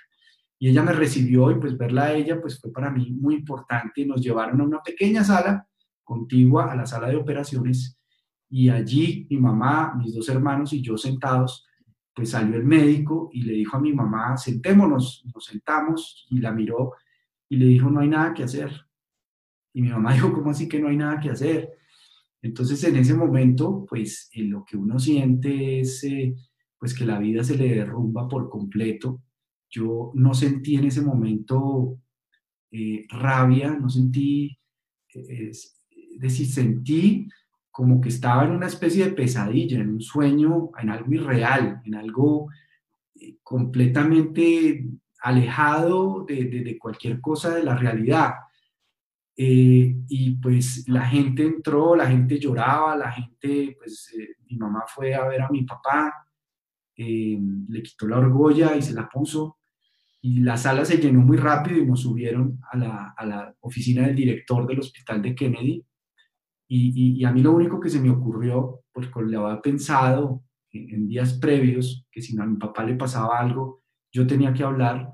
Y ella me recibió y pues verla a ella pues fue para mí muy importante. Nos llevaron a una pequeña sala contigua a la sala de operaciones y allí mi mamá, mis dos hermanos y yo sentados, pues salió el médico y le dijo a mi mamá, sentémonos, nos sentamos y la miró y le dijo, no hay nada que hacer. Y mi mamá dijo, ¿cómo así que no hay nada que hacer? Entonces, en ese momento, pues eh, lo que uno siente es eh, pues que la vida se le derrumba por completo. Yo no sentí en ese momento eh, rabia, no sentí, es decir, sentí como que estaba en una especie de pesadilla, en un sueño, en algo irreal, en algo completamente alejado de cualquier cosa de la realidad. Eh, y pues la gente entró, la gente lloraba, la gente, pues eh, mi mamá fue a ver a mi papá, eh, le quitó la argolla y se la puso, y la sala se llenó muy rápido y nos subieron a la, a la oficina del director del hospital de Kennedy. Y, y, a mí lo único que se me ocurrió, porque le había pensado en, en, días previos, que si a mi papá le pasaba algo, yo tenía que hablar,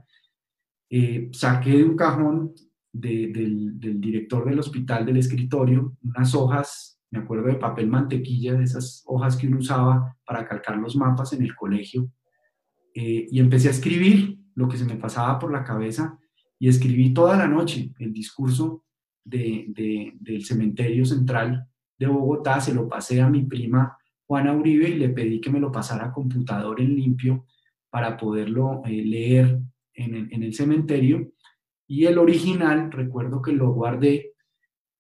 saqué de un cajón del, director del hospital del escritorio, unas hojas, me acuerdo de papel mantequilla, de esas hojas que uno usaba para calcar los mapas en el colegio, eh, y empecé a escribir lo que se me pasaba por la cabeza y escribí toda la noche el discurso de, del cementerio central de Bogotá, se lo pasé a mi prima Juana Uribe y le pedí que me lo pasara a computador en limpio para poderlo eh, leer en el cementerio y el original, recuerdo que lo guardé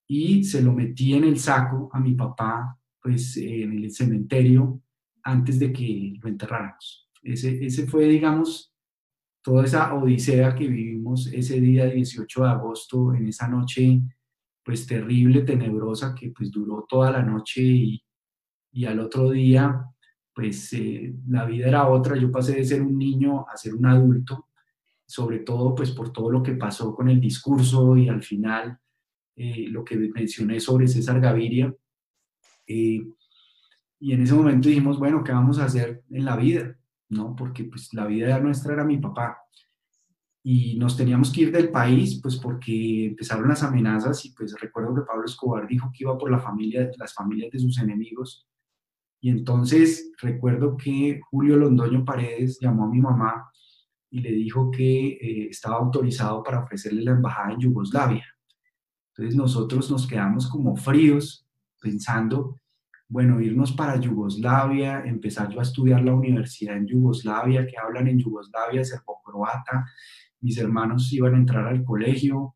y se lo metí en el saco a mi papá, pues en el cementerio, antes de que lo enterráramos. Ese, ese fue, digamos, toda esa odisea que vivimos ese día 18 de agosto, en esa noche, pues terrible, tenebrosa, que pues duró toda la noche y, y al otro día, pues eh, la vida era otra. Yo pasé de ser un niño a ser un adulto sobre todo pues por todo lo que pasó con el discurso y al final eh, lo que mencioné sobre César Gaviria. Eh, y en ese momento dijimos, bueno, ¿qué vamos a hacer en la vida? ¿No? Porque pues la vida nuestra era mi papá. Y nos teníamos que ir del país, pues porque empezaron las amenazas y pues recuerdo que Pablo Escobar dijo que iba por la familia, las familias de sus enemigos. Y entonces recuerdo que Julio Londoño Paredes llamó a mi mamá y le dijo que eh, estaba autorizado para ofrecerle la embajada en Yugoslavia. Entonces nosotros nos quedamos como fríos pensando, bueno, irnos para Yugoslavia, empezar yo a estudiar la universidad en Yugoslavia, que hablan en Yugoslavia, serbo-croata, mis hermanos iban a entrar al colegio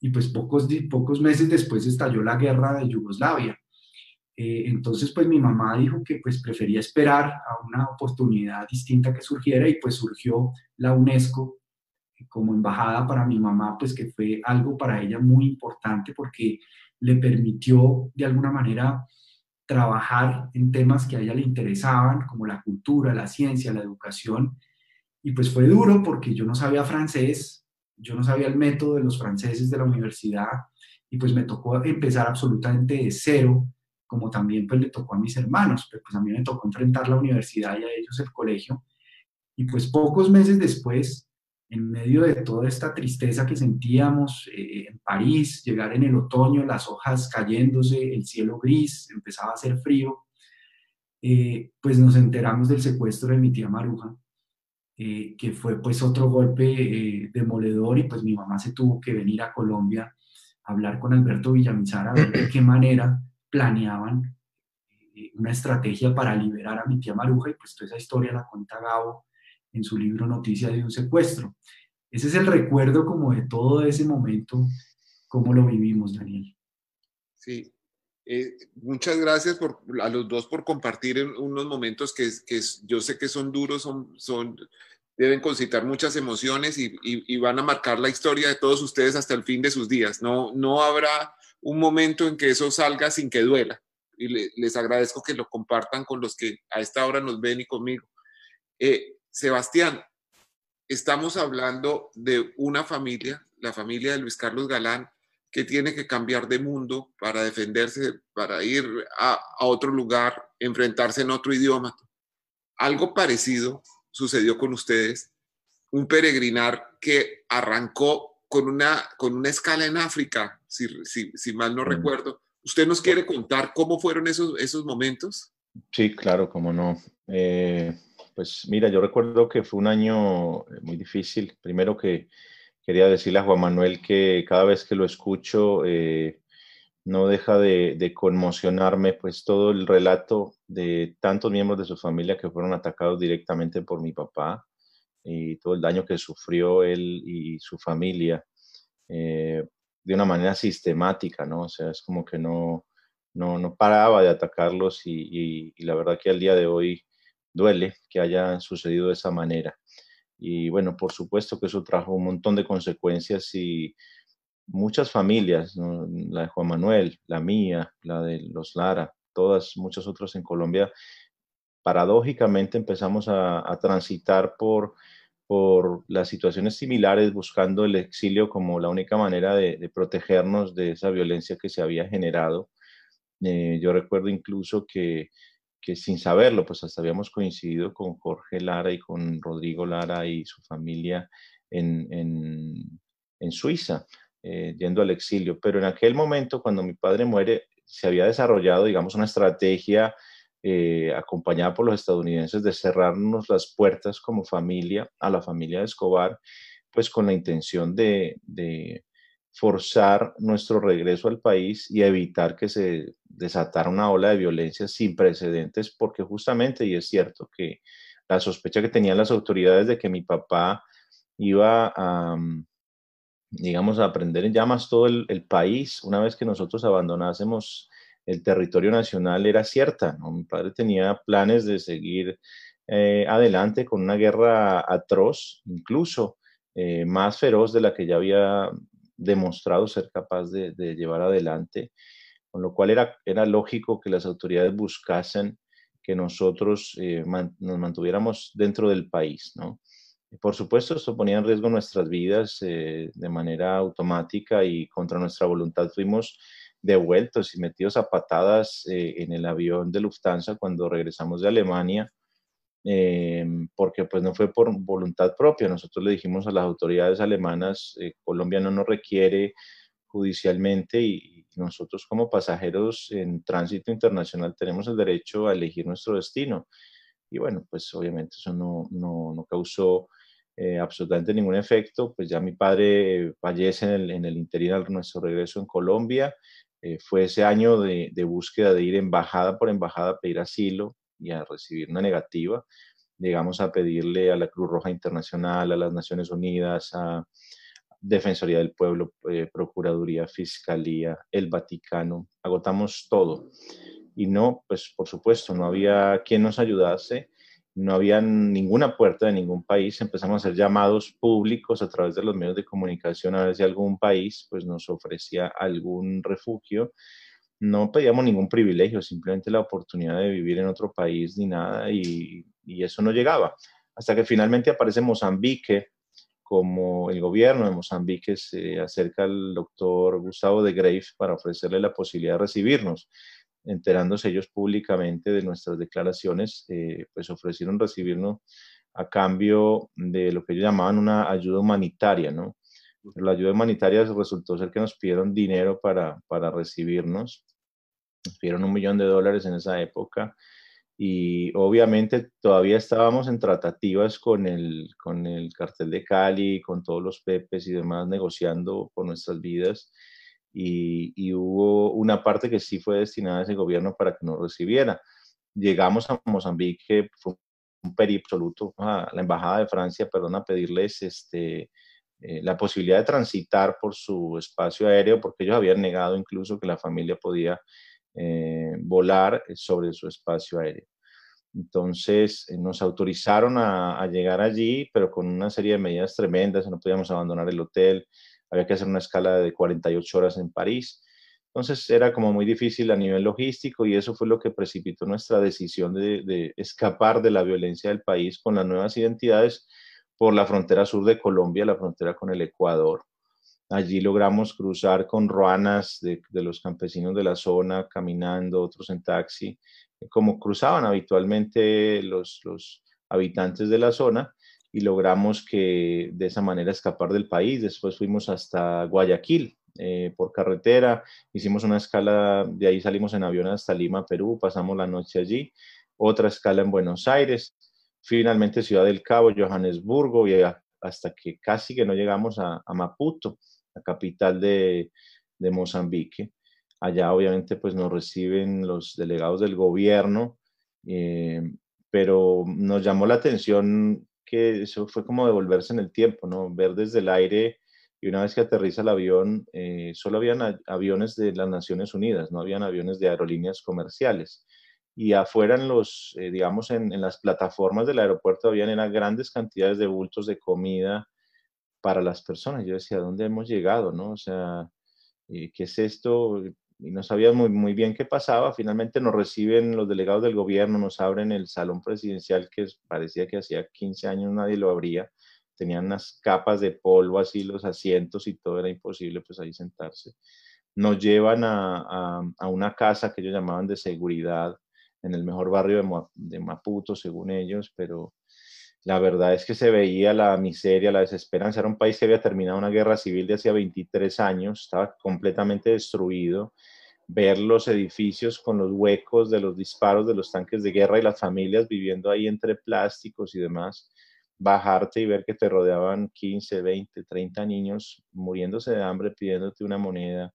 y pues pocos, pocos meses después estalló la guerra de Yugoslavia. Eh, entonces, pues mi mamá dijo que pues prefería esperar a una oportunidad distinta que surgiera y pues surgió la UNESCO como embajada para mi mamá, pues que fue algo para ella muy importante porque le permitió de alguna manera trabajar en temas que a ella le interesaban, como la cultura, la ciencia, la educación. Y pues fue duro porque yo no sabía francés, yo no sabía el método de los franceses de la universidad y pues me tocó empezar absolutamente de cero como también pues le tocó a mis hermanos, pero pues a mí me tocó enfrentar la universidad y a ellos el colegio. Y pues pocos meses después, en medio de toda esta tristeza que sentíamos eh, en París, llegar en el otoño, las hojas cayéndose, el cielo gris, empezaba a hacer frío, eh, pues nos enteramos del secuestro de mi tía Maruja, eh, que fue pues otro golpe demoledor y pues mi mamá se tuvo que venir a Colombia a hablar con Alberto Villamizar a ver de qué manera planeaban eh, una estrategia para liberar a mi tía Maruja y pues toda esa historia la cuenta Gabo en su libro Noticia de un secuestro. Ese es el recuerdo como de todo ese momento, cómo lo vivimos, Daniel. Sí. Eh, muchas gracias por, a los dos por compartir unos momentos que, que yo sé que son duros, son, son, deben concitar muchas emociones y, y, van a marcar la historia de todos ustedes hasta el fin de sus días. No, no habrá un momento en que eso salga sin que duela. Y les agradezco que lo compartan con los que a esta hora nos ven y conmigo. Eh, Sebastián, estamos hablando de una familia, la familia de Luis Carlos Galán, que tiene que cambiar de mundo para defenderse, para ir a, otro lugar, enfrentarse en otro idioma. Algo parecido sucedió con ustedes, un peregrinar que arrancó con una, con una escala en África, si, si, mal no recuerdo. ¿Usted nos quiere contar cómo fueron esos, esos momentos? Sí, claro, cómo no. Eh, pues mira, yo recuerdo que fue un año eh, muy difícil. Primero que quería decirle a Juan Manuel que cada vez que lo escucho eh, no deja de, conmocionarme, pues todo el relato de tantos miembros de su familia que fueron atacados directamente por mi papá y todo el daño que sufrió él y su familia eh, de una manera sistemática, ¿no? O sea, es como que no, no, no paraba de atacarlos y, la verdad que al día de hoy duele que haya sucedido de esa manera. Y bueno, por supuesto que eso trajo un montón de consecuencias y muchas familias, la de Juan Manuel, la mía, la de los Lara, todas, muchos otros en Colombia, paradójicamente empezamos a, transitar por, por las situaciones similares, buscando el exilio como la única manera de, protegernos de esa violencia que se había generado. Eh, yo recuerdo incluso que sin saberlo, pues hasta habíamos coincidido con Jorge Lara y con Rodrigo Lara y su familia en, en, Suiza, eh, yendo al exilio. Pero en aquel momento, cuando mi padre muere, se había desarrollado, digamos, una estrategia eh, acompañada por los estadounidenses de cerrarnos las puertas como familia a la familia de Escobar, pues con la intención de, forzar nuestro regreso al país y evitar que se desatara una ola de violencia sin precedentes, porque justamente, y es cierto que la sospecha que tenían las autoridades de que mi papá iba a, mm, digamos, a aprender en llamas todo el, país una vez que nosotros abandonásemos el territorio nacional era cierta. ¿no? Mi padre tenía planes de seguir eh, adelante con una guerra atroz, incluso eh, más feroz de la que ya había demostrado ser capaz de, llevar adelante, con lo cual era, lógico que las autoridades buscasen que nosotros eh, nos mantuviéramos dentro del país. Por supuesto, esto ponía en riesgo nuestras vidas de manera automática y contra nuestra voluntad fuimos devueltos y metidos a patadas eh, en el avión de Lufthansa cuando regresamos de Alemania eh, porque pues no fue por voluntad propia. Nosotros le dijimos a las autoridades alemanas, eh, Colombia no nos requiere judicialmente y, nosotros como pasajeros en tránsito internacional tenemos el derecho a elegir nuestro destino. Y bueno, pues obviamente eso no, no, no causó eh, absolutamente ningún efecto. Pues ya mi padre fallece en el, en el interior de nuestro regreso en Colombia. Fue ese año de, de búsqueda de ir embajada por embajada a pedir asilo y a recibir una negativa, llegamos a pedirle a la Cruz Roja Internacional, a las Naciones Unidas, a Defensoría del Pueblo, eh, Procuraduría, Fiscalía, el Vaticano, agotamos todo. Y no, pues por supuesto, no había quien nos ayudase, no había ninguna puerta de ningún país, empezamos a hacer llamados públicos a través de los medios de comunicación a ver si algún país pues nos ofrecía algún refugio no pedíamos ningún privilegio, simplemente la oportunidad de vivir en otro país ni nada, y, eso no llegaba. Hasta que finalmente aparece Mozambique, como el gobierno de Mozambique se acerca al doctor Gustavo de Grave para ofrecerle la posibilidad de recibirnos. Enterándose ellos públicamente de nuestras declaraciones, eh, pues ofrecieron recibirnos a cambio de lo que ellos llamaban una ayuda humanitaria, ¿no? la ayuda humanitaria resultó ser que nos pidieron dinero para, para recibirnos nos pidieron un millón de dólares en esa época y obviamente todavía estábamos en tratativas con el, con el cartel de Cali, con todos los pepes y demás, negociando por nuestras vidas. Y, y, hubo una parte que sí fue destinada a ese gobierno para que nos recibiera. Llegamos a Mozambique, fue un periplo absoluto, a la Embajada de Francia, perdón, a pedirles este, la posibilidad de transitar por su espacio aéreo, porque ellos habían negado incluso que la familia podía volar sobre su espacio aéreo. Entonces nos autorizaron a, a, llegar allí, pero con una serie de medidas tremendas, no podíamos abandonar el hotel, había que hacer una escala de 48 horas en París. Entonces era como muy difícil a nivel logístico y eso fue lo que precipitó nuestra decisión de, escapar de la violencia del país con las nuevas identidades por la frontera sur de Colombia, la frontera con el Ecuador. Allí logramos cruzar con ruanas de, los campesinos de la zona, caminando, otros en taxi, como cruzaban habitualmente los, los habitantes de la zona y logramos que de esa manera escapar del país. Después fuimos hasta Guayaquil, eh, por carretera, hicimos una escala, de ahí salimos en avión hasta Lima, Perú, pasamos la noche allí, otra escala en Buenos Aires, finalmente Ciudad del Cabo, Johannesburgo, y hasta que casi que no llegamos a, Maputo, la capital de, Mozambique. Allá obviamente pues nos reciben los delegados del gobierno, eh, pero nos llamó la atención que eso fue como devolverse en el tiempo, ¿no? Ver desde el aire y una vez que aterriza el avión, eh, solo habían aviones de las Naciones Unidas, no habían aviones de aerolíneas comerciales. Y afuera, en los, eh, digamos, en, las plataformas del aeropuerto habían eran grandes cantidades de bultos de comida para las personas. Yo decía, ¿dónde hemos llegado? ¿no? O sea, eh, ¿qué es esto? Y no sabía muy, muy bien qué pasaba. Finalmente nos reciben los delegados del gobierno, nos abren el salón presidencial que parecía que hacía 15 años nadie lo abría tenían unas capas de polvo así los asientos y todo era imposible pues ahí sentarse. Nos llevan a, a, una casa que ellos llamaban de seguridad en el mejor barrio de, de, Maputo, según ellos, pero la verdad es que se veía la miseria, la desesperanza. Era un país que había terminado una guerra civil de hacía 23 años, estaba completamente destruido. Ver los edificios con los huecos de los disparos de los tanques de guerra y las familias viviendo ahí entre plásticos y demás bajarte y ver que te rodeaban 15, 20, 30 niños muriéndose de hambre pidiéndote una moneda.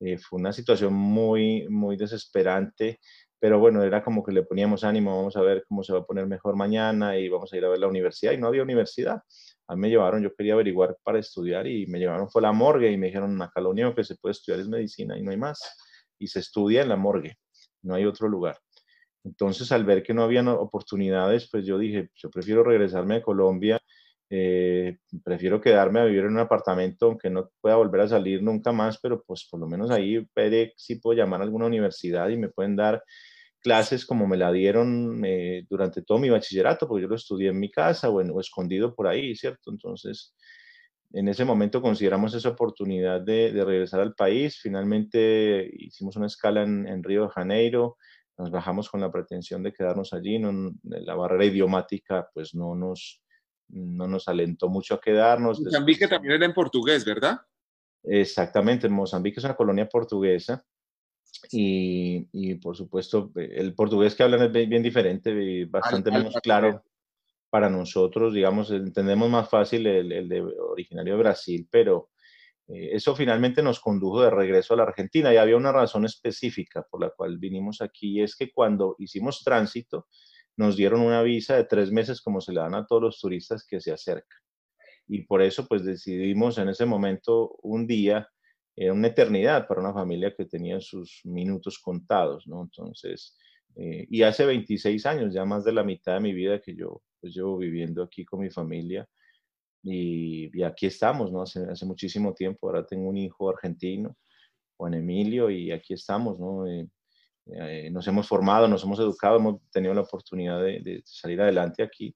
Eh, fue una situación muy, muy desesperante, pero bueno, era como que le poníamos ánimo, vamos a ver cómo se va a poner mejor mañana y vamos a ir a ver la universidad y no había universidad. A mí me llevaron, yo quería averiguar para estudiar y me llevaron fue a la morgue y me dijeron, acá lo que se puede estudiar es medicina y no hay más. Y se estudia en la morgue, no hay otro lugar. Entonces, al ver que no habían oportunidades, pues yo dije, yo prefiero regresarme a Colombia, eh, prefiero quedarme a vivir en un apartamento, aunque no pueda volver a salir nunca más, pero pues por lo menos ahí veré si puedo llamar a alguna universidad y me pueden dar clases como me la dieron eh, durante todo mi bachillerato, porque yo lo estudié en mi casa o, o, escondido por ahí, ¿cierto? Entonces, en ese momento consideramos esa oportunidad de, de regresar al país. Finalmente hicimos una escala en, en Río de Janeiro, nos bajamos con la pretensión de quedarnos allí, la barrera idiomática pues no nos, no nos alentó mucho a quedarnos. Mozambique también era en portugués, ¿verdad? Exactamente, Mozambique es una colonia portuguesa y, y por supuesto el portugués que hablan es bien diferente, bastante menos claro para nosotros, digamos, entendemos más fácil el, el de originario de Brasil, pero eh, eso finalmente nos condujo de regreso a la Argentina y había una razón específica por la cual vinimos aquí, y es que cuando hicimos tránsito nos dieron una visa de tres meses como se le dan a todos los turistas que se acercan. Y por eso pues decidimos en ese momento un día, era una eternidad para una familia que tenía sus minutos contados, ¿no? Entonces, eh, y hace 26 años, ya más de la mitad de mi vida que yo pues, llevo viviendo aquí con mi familia, y, aquí estamos, ¿no? Hace, hace, muchísimo tiempo, ahora tengo un hijo argentino, Juan Emilio, y aquí estamos, ¿no? Eh, eh, nos hemos formado, nos hemos educado, hemos tenido la oportunidad de, salir adelante aquí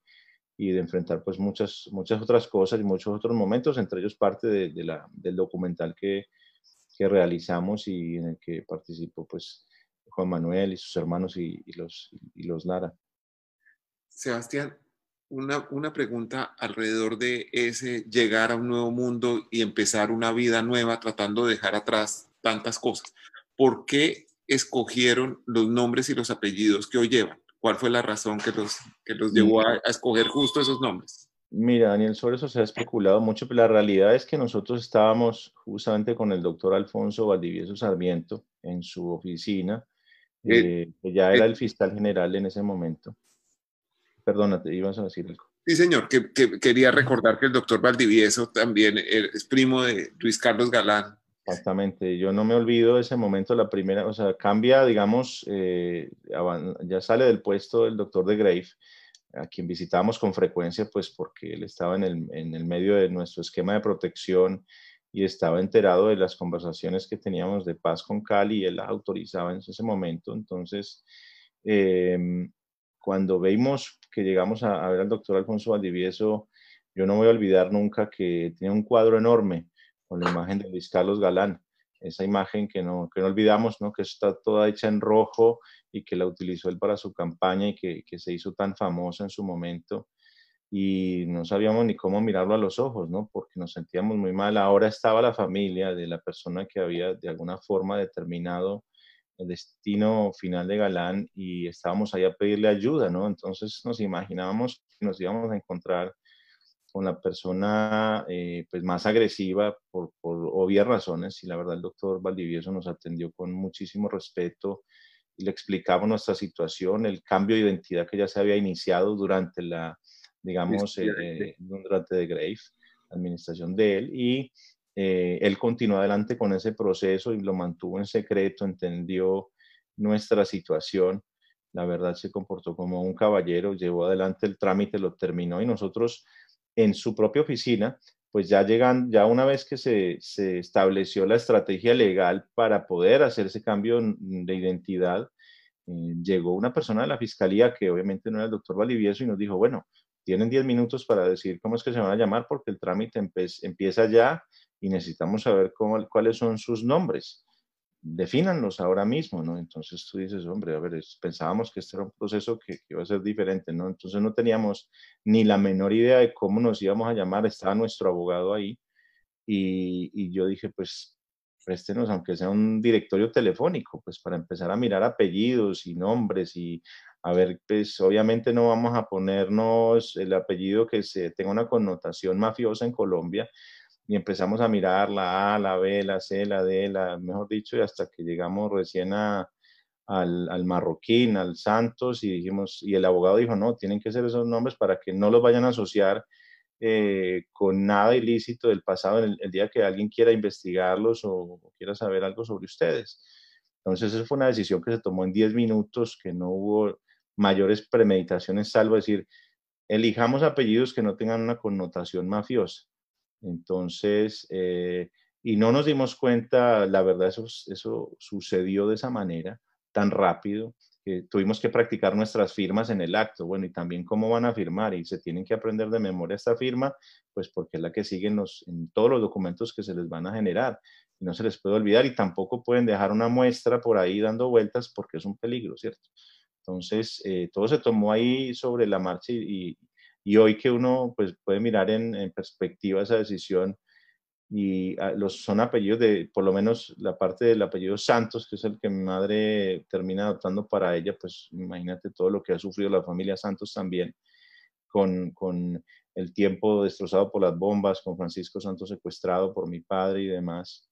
y de enfrentar pues muchas, muchas otras cosas y muchos otros momentos, entre ellos parte de, la, del documental que, que, realizamos y en el que participó pues Juan Manuel y sus hermanos y, los, y los Lara. Sebastián, una, una, pregunta alrededor de ese llegar a un nuevo mundo y empezar una vida nueva tratando de dejar atrás tantas cosas. ¿Por qué escogieron los nombres y los apellidos que hoy llevan? ¿Cuál fue la razón que los, que los llevó a, escoger justo esos nombres? Mira, Daniel, sobre eso se ha especulado mucho, pero la realidad es que nosotros estábamos justamente con el doctor Alfonso Valdivieso Sarmiento en su oficina, eh, que ya era el fiscal general en ese momento perdona, te ibas a decir algo. Sí, señor, que, quería recordar que el doctor Valdivieso también es primo de Luis Carlos Galán. Exactamente, yo no me olvido de ese momento, la primera, o sea, cambia, digamos, eh, ya sale del puesto el doctor de Grave, a quien visitábamos con frecuencia, pues porque él estaba en el, en el medio de nuestro esquema de protección y estaba enterado de las conversaciones que teníamos de paz con Cali y él las autorizaba en ese momento. Entonces, em, cuando vimos que llegamos a, ver al doctor Alfonso Valdivieso, yo no voy a olvidar nunca que tenía un cuadro enorme con la imagen de Luis Carlos Galán, esa imagen que no, que no olvidamos, ¿no? que está toda hecha en rojo y que la utilizó él para su campaña y que, que se hizo tan famosa en su momento y no sabíamos ni cómo mirarlo a los ojos, ¿no? Porque nos sentíamos muy mal. Ahora estaba la familia de la persona que había de alguna forma determinado el destino final de Galán y estábamos ahí a pedirle ayuda, ¿no? Entonces nos imaginábamos que nos íbamos a encontrar con la persona eh, pues más agresiva por, por obvias razones y la verdad el doctor Valdivieso nos atendió con muchísimo respeto y le explicamos nuestra situación, el cambio de identidad que ya se había iniciado durante la digamos, eh, durante de Grave, administración de él, y eh, él continuó adelante con ese proceso y lo mantuvo en secreto, entendió nuestra situación, la verdad se comportó como un caballero, llevó adelante el trámite, lo terminó y nosotros en su propia oficina, pues ya llegan, ya una vez que se, se estableció la estrategia legal para poder hacer ese cambio de identidad, eh, llegó una persona de la fiscalía que obviamente no era el doctor Valivieso y nos dijo, bueno, tienen 10 minutos para decir cómo es que se van a llamar porque el trámite empieza ya y necesitamos saber cómo, cuáles son sus nombres. Defínanlos ahora mismo, ¿no? Entonces tú dices, hombre, a ver, pensábamos que este era un proceso que, iba a ser diferente, ¿no? Entonces no teníamos ni la menor idea de cómo nos íbamos a llamar, estaba nuestro abogado ahí y, yo dije, pues préstenos, aunque sea un directorio telefónico, pues para empezar a mirar apellidos y nombres y a ver, pues obviamente no vamos a ponernos el apellido que tenga una connotación mafiosa en Colombia y empezamos a mirar la A, la B, la C, la D, la, mejor dicho, y hasta que llegamos recién a, al, al, marroquín, al Santos, y dijimos, y el abogado dijo, no, tienen que ser esos nombres para que no los vayan a asociar eh, con nada ilícito del pasado el, el, día que alguien quiera investigarlos o, o, quiera saber algo sobre ustedes. Entonces, esa fue una decisión que se tomó en 10 minutos, que no hubo mayores premeditaciones, salvo decir, elijamos apellidos que no tengan una connotación mafiosa. Entonces, eh, y no nos dimos cuenta, la verdad, eso, sucedió de esa manera, tan rápido, que tuvimos que practicar nuestras firmas en el acto. Bueno, y también cómo van a firmar, y se tienen que aprender de memoria esta firma, pues porque es la que siguen en todos los documentos que se les van a generar. Y no se les puede olvidar, y tampoco pueden dejar una muestra por ahí dando vueltas porque es un peligro, ¿cierto? Entonces, eh, todo se tomó ahí sobre la marcha y, hoy que uno pues, puede mirar en, perspectiva esa decisión y ah, los, son apellidos de, por lo menos la parte del apellido Santos, que es el que mi madre termina adoptando para ella, pues imagínate todo lo que ha sufrido la familia Santos también, con, con el tiempo destrozado por las bombas, con Francisco Santos secuestrado por mi padre y demás.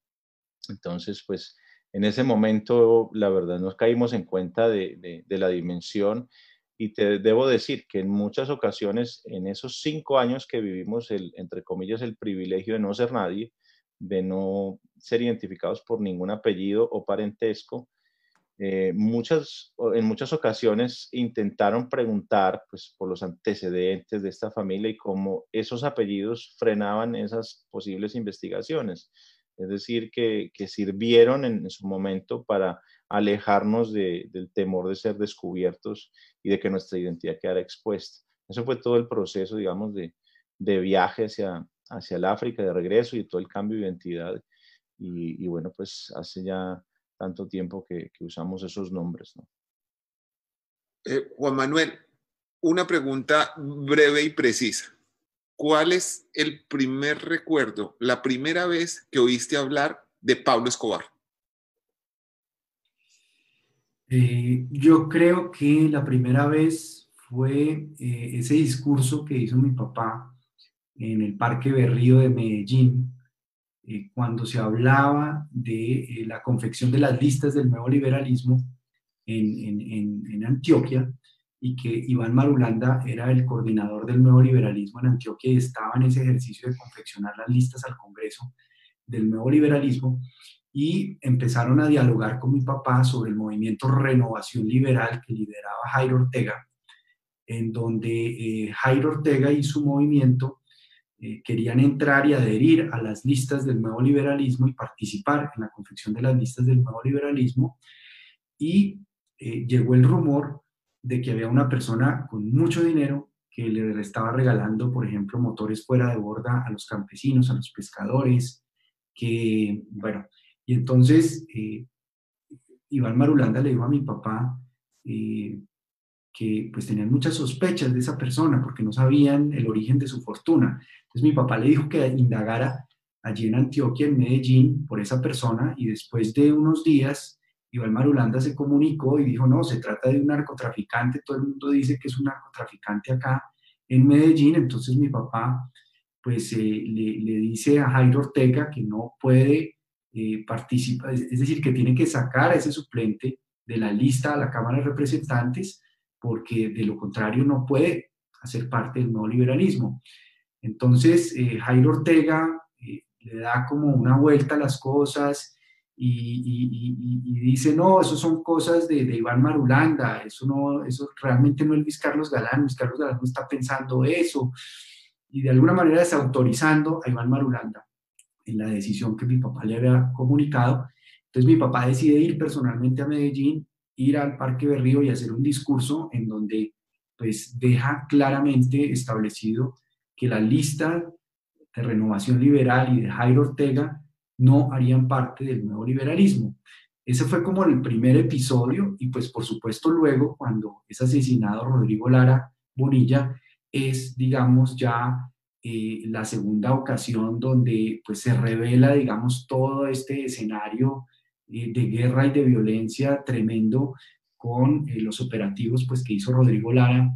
Entonces, pues en ese momento, la verdad, nos caímos en cuenta de, la dimensión y te debo decir que en muchas ocasiones, en esos cinco años que vivimos, el, entre comillas, el privilegio de no ser nadie, de no ser identificados por ningún apellido o parentesco, eh, muchas, en muchas ocasiones intentaron preguntar pues, por los antecedentes de esta familia y cómo esos apellidos frenaban esas posibles investigaciones. Es decir, que, sirvieron en, su momento para alejarnos del temor de ser descubiertos y de que nuestra identidad quedara expuesta. Eso fue todo el proceso, digamos, de, viaje hacia, hacia el África, de regreso y todo el cambio de identidad. Y, bueno, pues hace ya tanto tiempo que, usamos esos nombres. Eh, Juan Manuel, una pregunta breve y precisa. ¿cuál es el primer recuerdo, la primera vez que oíste hablar de Pablo Escobar? Eh, yo creo que la primera vez fue eh, ese discurso que hizo mi papá en el Parque Berrío de Medellín, eh, cuando se hablaba de la confección de las listas del nuevo liberalismo en, en Antioquia y que Iván Marulanda era el coordinador del nuevo liberalismo en Antioquia y estaba en ese ejercicio de confeccionar las listas al Congreso del nuevo liberalismo y empezaron a dialogar con mi papá sobre el movimiento Renovación Liberal que lideraba Jairo Ortega, en donde eh, Jairo Ortega y su movimiento eh, querían entrar y adherir a las listas del nuevo liberalismo y participar en la confección de las listas del nuevo liberalismo. Y eh, llegó el rumor de que había una persona con mucho dinero que le estaba regalando, por ejemplo, motores fuera de borda a los campesinos, a los pescadores, que, bueno, y entonces eh, Iván Marulanda le dijo a mi papá eh, que pues tenían muchas sospechas de esa persona porque no sabían el origen de su fortuna. Entonces mi papá le dijo que indagara allí en Antioquia, en Medellín, por esa persona y después de unos días Iván Marulanda se comunicó y dijo, no, se trata de un narcotraficante, todo el mundo dice que es un narcotraficante acá en Medellín, entonces mi papá pues eh, le, dice a Jairo Ortega que no puede eh, participar, es decir, que tiene que sacar a ese suplente de la lista a la Cámara de Representantes porque de lo contrario no puede hacer parte del nuevo liberalismo. Entonces, eh, Jairo Ortega le da como una vuelta a las cosas, y, dice, no, eso son cosas de, Iván Marulanda, eso, no, eso realmente no es Luis Carlos Galán, Luis Carlos Galán no está pensando eso, y de alguna manera desautorizando a Iván Marulanda en la decisión que mi papá le había comunicado. Entonces mi papá decide ir personalmente a Medellín, ir al Parque Berrío y hacer un discurso en donde pues deja claramente establecido que la lista de renovación liberal y de Jairo Ortega no harían parte del nuevo liberalismo. Ese fue como el primer episodio y pues por supuesto luego cuando es asesinado Rodrigo Lara Bonilla es digamos ya eh, la segunda ocasión donde pues se revela digamos todo este escenario eh, de guerra y de violencia tremendo con eh, los operativos pues que hizo Rodrigo Lara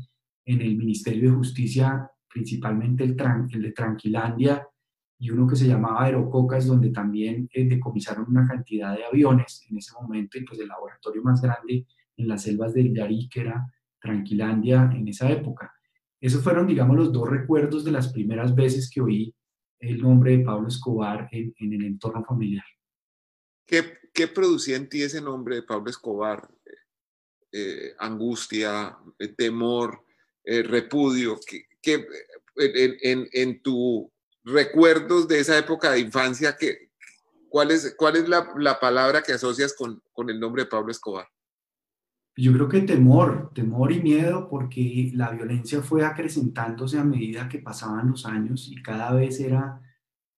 en el Ministerio de Justicia principalmente el, el de Tranquilandia y uno que se llamaba Aerococas, donde también eh, decomisaron una cantidad de aviones en ese momento, y pues el laboratorio más grande en las selvas del Yarí, que era Tranquilandia en esa época. Esos fueron, digamos, los dos recuerdos de las primeras veces que oí el nombre de Pablo Escobar en, el entorno familiar. ¿Qué, ¿Qué, producía en ti ese nombre de Pablo Escobar? Eh, angustia, eh, temor, repudio. ¿Qué, qué en, en, en, tu recuerdos de esa época de infancia, que, ¿cuál es, cuál es la, la palabra que asocias con, con el nombre de Pablo Escobar? Yo creo que temor, temor y miedo, porque la violencia fue acrecentándose a medida que pasaban los años y cada vez era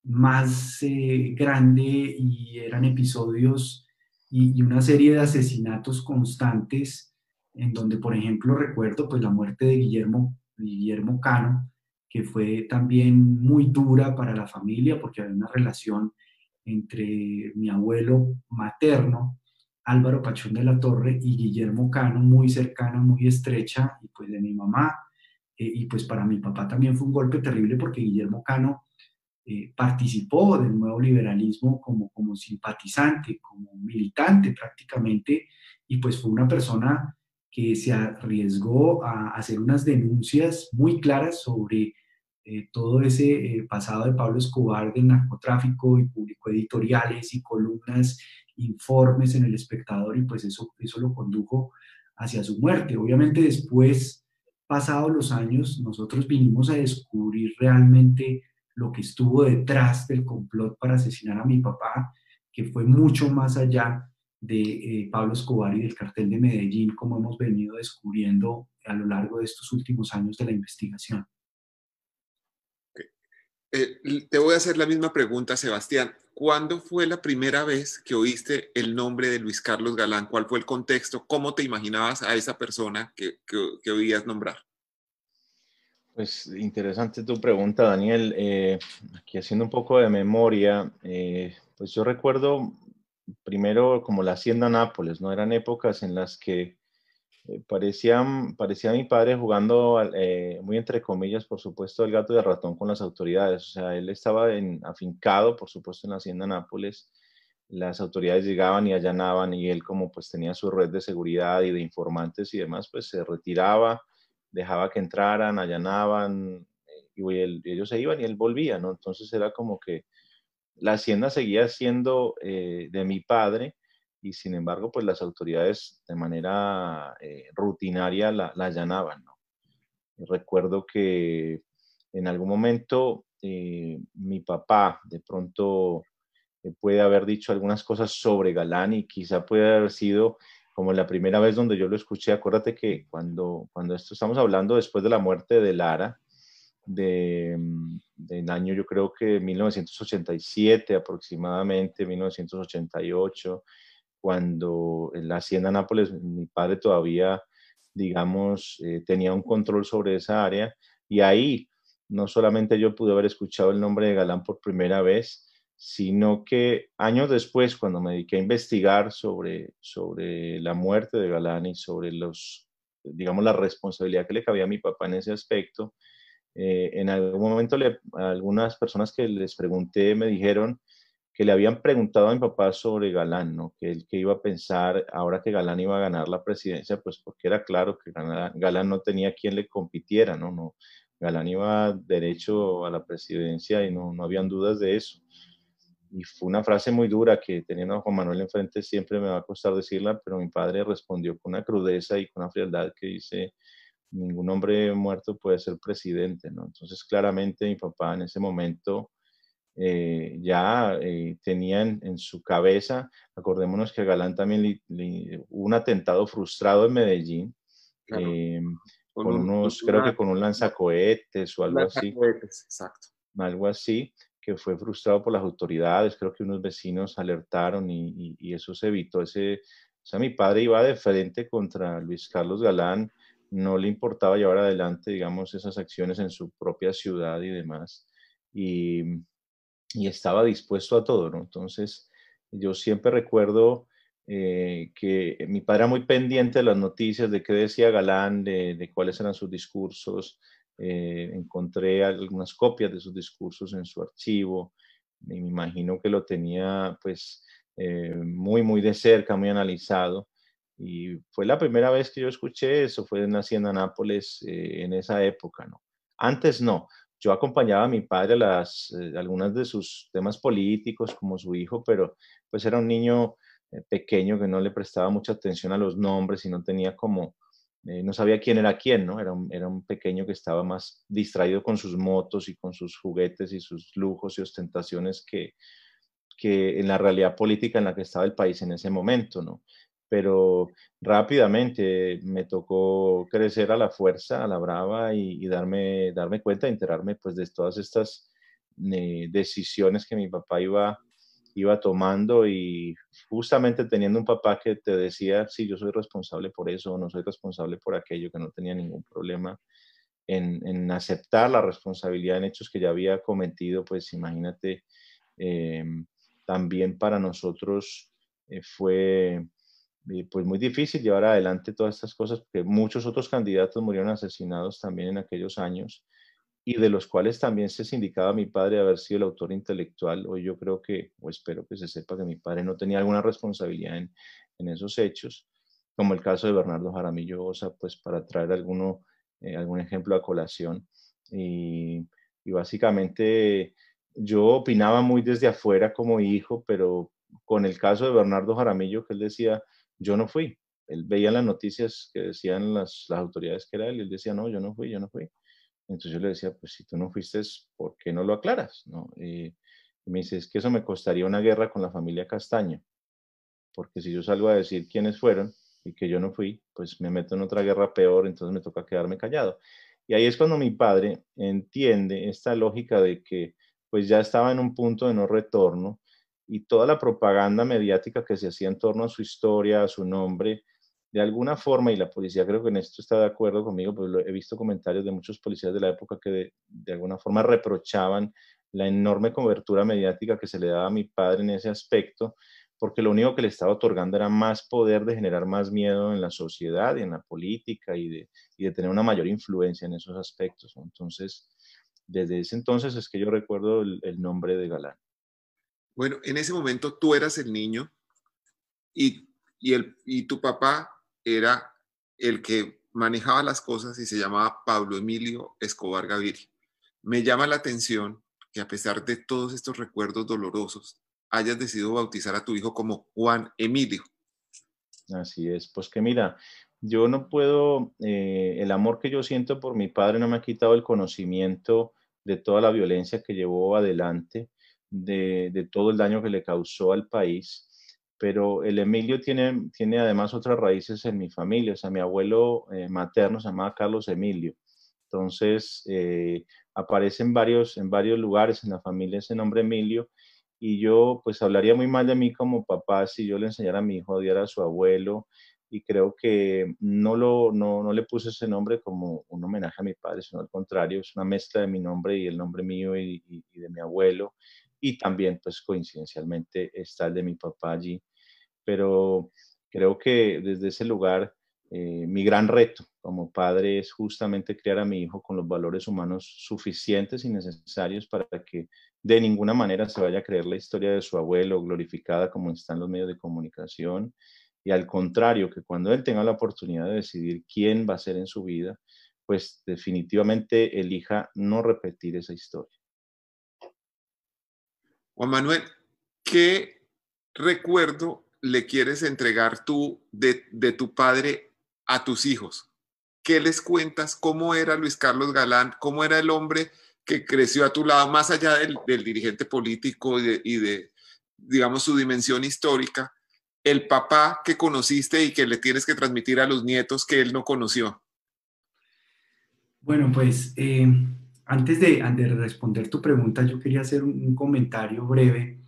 más eh, grande y eran episodios y, y, una serie de asesinatos constantes en donde, por ejemplo, recuerdo pues la muerte de Guillermo, Guillermo Cano, que fue también muy dura para la familia porque había una relación entre mi abuelo materno, Álvaro Pachón de la Torre, y Guillermo Cano, muy cercana, muy estrecha, y pues de mi mamá. Eh, y pues para mi papá también fue un golpe terrible porque Guillermo Cano eh, participó del nuevo liberalismo como, como simpatizante, como militante prácticamente, y pues fue una persona que se arriesgó a hacer unas denuncias muy claras sobre eh, todo ese pasado de Pablo Escobar del narcotráfico y publicó editoriales y columnas, informes en El Espectador y pues eso, eso lo condujo hacia su muerte. Obviamente después, pasados los años, nosotros vinimos a descubrir realmente lo que estuvo detrás del complot para asesinar a mi papá, que fue mucho más allá de eh, Pablo Escobar y del cartel de Medellín, como hemos venido descubriendo a lo largo de estos últimos años de la investigación. Eh, te voy a hacer la misma pregunta, Sebastián. ¿Cuándo fue la primera vez que oíste el nombre de Luis Carlos Galán? ¿Cuál fue el contexto? ¿Cómo te imaginabas a esa persona que, que, oías nombrar? Pues interesante tu pregunta, Daniel. Eh, aquí haciendo un poco de memoria, eh, pues yo recuerdo primero como la Hacienda Nápoles, ¿no? Eran épocas en las que eh, parecía, parecía mi padre jugando, eh, muy entre comillas, por supuesto, el gato de ratón con las autoridades. O sea, él estaba en, afincado, por supuesto, en la Hacienda Nápoles, las autoridades llegaban y allanaban y él como pues tenía su red de seguridad y de informantes y demás, pues se retiraba, dejaba que entraran, allanaban eh, y, ellos se iban y él volvía, ¿no? Entonces era como que la hacienda seguía siendo eh, de mi padre y sin embargo pues las autoridades de manera eh, rutinaria la, allanaban, ¿no? recuerdo que en algún momento mi papá de pronto puede haber dicho algunas cosas sobre Galán y quizá puede haber sido como la primera vez donde yo lo escuché. Acuérdate que cuando, cuando esto estamos hablando después de la muerte de Lara, de, mm, del año yo creo que 1987 aproximadamente, 1988, cuando en la hacienda Nápoles mi padre todavía, digamos, eh, tenía un control sobre esa área y ahí no solamente yo pude haber escuchado el nombre de Galán por primera vez, sino que años después, cuando me dediqué a investigar sobre, sobre la muerte de Galán y sobre los, digamos, la responsabilidad que le cabía a mi papá en ese aspecto, eh, en algún momento algunas personas que les pregunté me dijeron le habían preguntado a mi papá sobre Galán, ¿no? que él que iba a pensar ahora que Galán iba a ganar la presidencia, pues porque era claro que Galán no tenía quien le compitiera, ¿no? no Galán iba derecho a la presidencia y no, no habían dudas de eso y fue una frase muy dura que teniendo a Juan Manuel enfrente siempre me va a costar decirla, pero mi padre respondió con una crudeza y con una frialdad que dice, ningún hombre muerto puede ser presidente, ¿no? Entonces claramente mi papá en ese momento eh, ya eh, tenía en, su cabeza, acordémonos que Galán también hubo un atentado frustrado en Medellín, eh, con, unos, creo que con un lanzacohetes o algo así. Exacto. Algo así que fue frustrado por las autoridades, creo que unos vecinos alertaron y, eso se evitó. Ese, o sea, mi padre iba de frente contra Luis Carlos Galán, no le importaba llevar adelante, digamos, esas acciones en su propia ciudad y demás, y, y estaba dispuesto a todo, ¿no? Entonces, yo siempre recuerdo eh, que mi padre era muy pendiente de las noticias, de qué decía Galán, de, cuáles eran sus discursos, eh, encontré algunas copias de sus discursos en su archivo y me imagino que lo tenía pues eh, muy, muy de cerca, muy analizado. Y fue la primera vez que yo escuché eso, fue en Hacienda Nápoles en esa época, ¿no? Antes no, yo acompañaba a mi padre a las, algunas de sus temas políticos como su hijo, pero pues era un niño pequeño que no le prestaba mucha atención a los nombres y no tenía como eh, no sabía quién era quién, ¿no? Era un, era un pequeño que estaba más distraído con sus motos y con sus juguetes y sus lujos y ostentaciones que, que en la realidad política en la que estaba el país en ese momento, ¿no? Pero rápidamente me tocó crecer a la fuerza, a la brava y, darme, darme cuenta, enterarme pues de todas estas eh, decisiones que mi papá iba iba tomando y justamente teniendo un papá que te decía, sí, yo soy responsable por eso, no soy responsable por aquello, que no tenía ningún problema en, aceptar la responsabilidad en hechos que ya había cometido, pues imagínate, eh, también para nosotros eh, fue pues muy difícil llevar adelante todas estas cosas, porque muchos otros candidatos murieron asesinados también en aquellos años y de los cuales también se indicaba a mi padre haber sido el autor intelectual. Hoy yo creo que, o espero que se sepa que mi padre no tenía alguna responsabilidad en, en esos hechos, como el caso de Bernardo Jaramillo Osa, pues para traer alguno, eh, algún ejemplo a colación. Y, y básicamente yo opinaba muy desde afuera como hijo, pero con el caso de Bernardo Jaramillo, que él decía, yo no fui. Él veía las noticias que decían las, las autoridades que era él, y él decía, no, yo no fui, yo no fui. Entonces yo le decía, pues si tú no fuiste, ¿por qué no lo aclaras? ¿No? Y me dice, es que eso me costaría una guerra con la familia Castaño, porque si yo salgo a decir quiénes fueron y que yo no fui, pues me meto en otra guerra peor, entonces me toca quedarme callado. Y ahí es cuando mi padre entiende esta lógica de que pues ya estaba en un punto de no retorno y toda la propaganda mediática que se hacía en torno a su historia, a su nombre, de alguna forma, y la policía creo que en esto está de acuerdo conmigo, pues he visto comentarios de muchos policías de la época que de, alguna forma reprochaban la enorme cobertura mediática que se le daba a mi padre en ese aspecto, porque lo único que le estaba otorgando era más poder de generar más miedo en la sociedad y en la política y de, y de tener una mayor influencia en esos aspectos. Entonces, desde ese entonces es que yo recuerdo el, el nombre de Galán. Bueno, en ese momento tú eras el niño y, el, y tu papá era el que manejaba las cosas y se llamaba Pablo Emilio Escobar Gaviria. Me llama la atención que a pesar de todos estos recuerdos dolorosos, hayas decidido bautizar a tu hijo como Juan Emilio. Así es, pues que mira, yo no puedo, eh, el amor que yo siento por mi padre no me ha quitado el conocimiento de toda la violencia que llevó adelante, de, todo el daño que le causó al país. Pero el Emilio tiene, tiene además otras raíces en mi familia. O sea, mi abuelo eh, materno se llamaba Carlos Emilio. Entonces, eh, aparece en varios, en varios lugares en la familia ese nombre Emilio. Y yo, pues, hablaría muy mal de mí como papá si yo le enseñara a mi hijo a odiar a su abuelo, y creo que no, lo, no, no, le puse ese nombre como un homenaje a mi padre, sino al contrario, es una mezcla de mi nombre y el nombre mío y, y, de mi abuelo, y también pues coincidencialmente está el de mi papá allí, pero creo que desde ese lugar eh, mi gran reto como padre es justamente criar a mi hijo con los valores humanos suficientes y necesarios para que de ninguna manera se vaya a creer la historia de su abuelo glorificada como están los medios de comunicación y al contrario, que cuando él tenga la oportunidad de decidir quién va a ser en su vida, pues definitivamente elija no repetir esa historia. Juan Manuel, ¿qué recuerdo le quieres entregar tú de, tu padre a tus hijos? ¿Qué les cuentas? ¿Cómo era Luis Carlos Galán? ¿Cómo era el hombre que creció a tu lado, más allá del, dirigente político y de, digamos, su dimensión histórica? el papá que conociste y que le tienes que transmitir a los nietos que él no conoció? Bueno, pues eh, antes de, responder tu pregunta, yo quería hacer un, comentario breve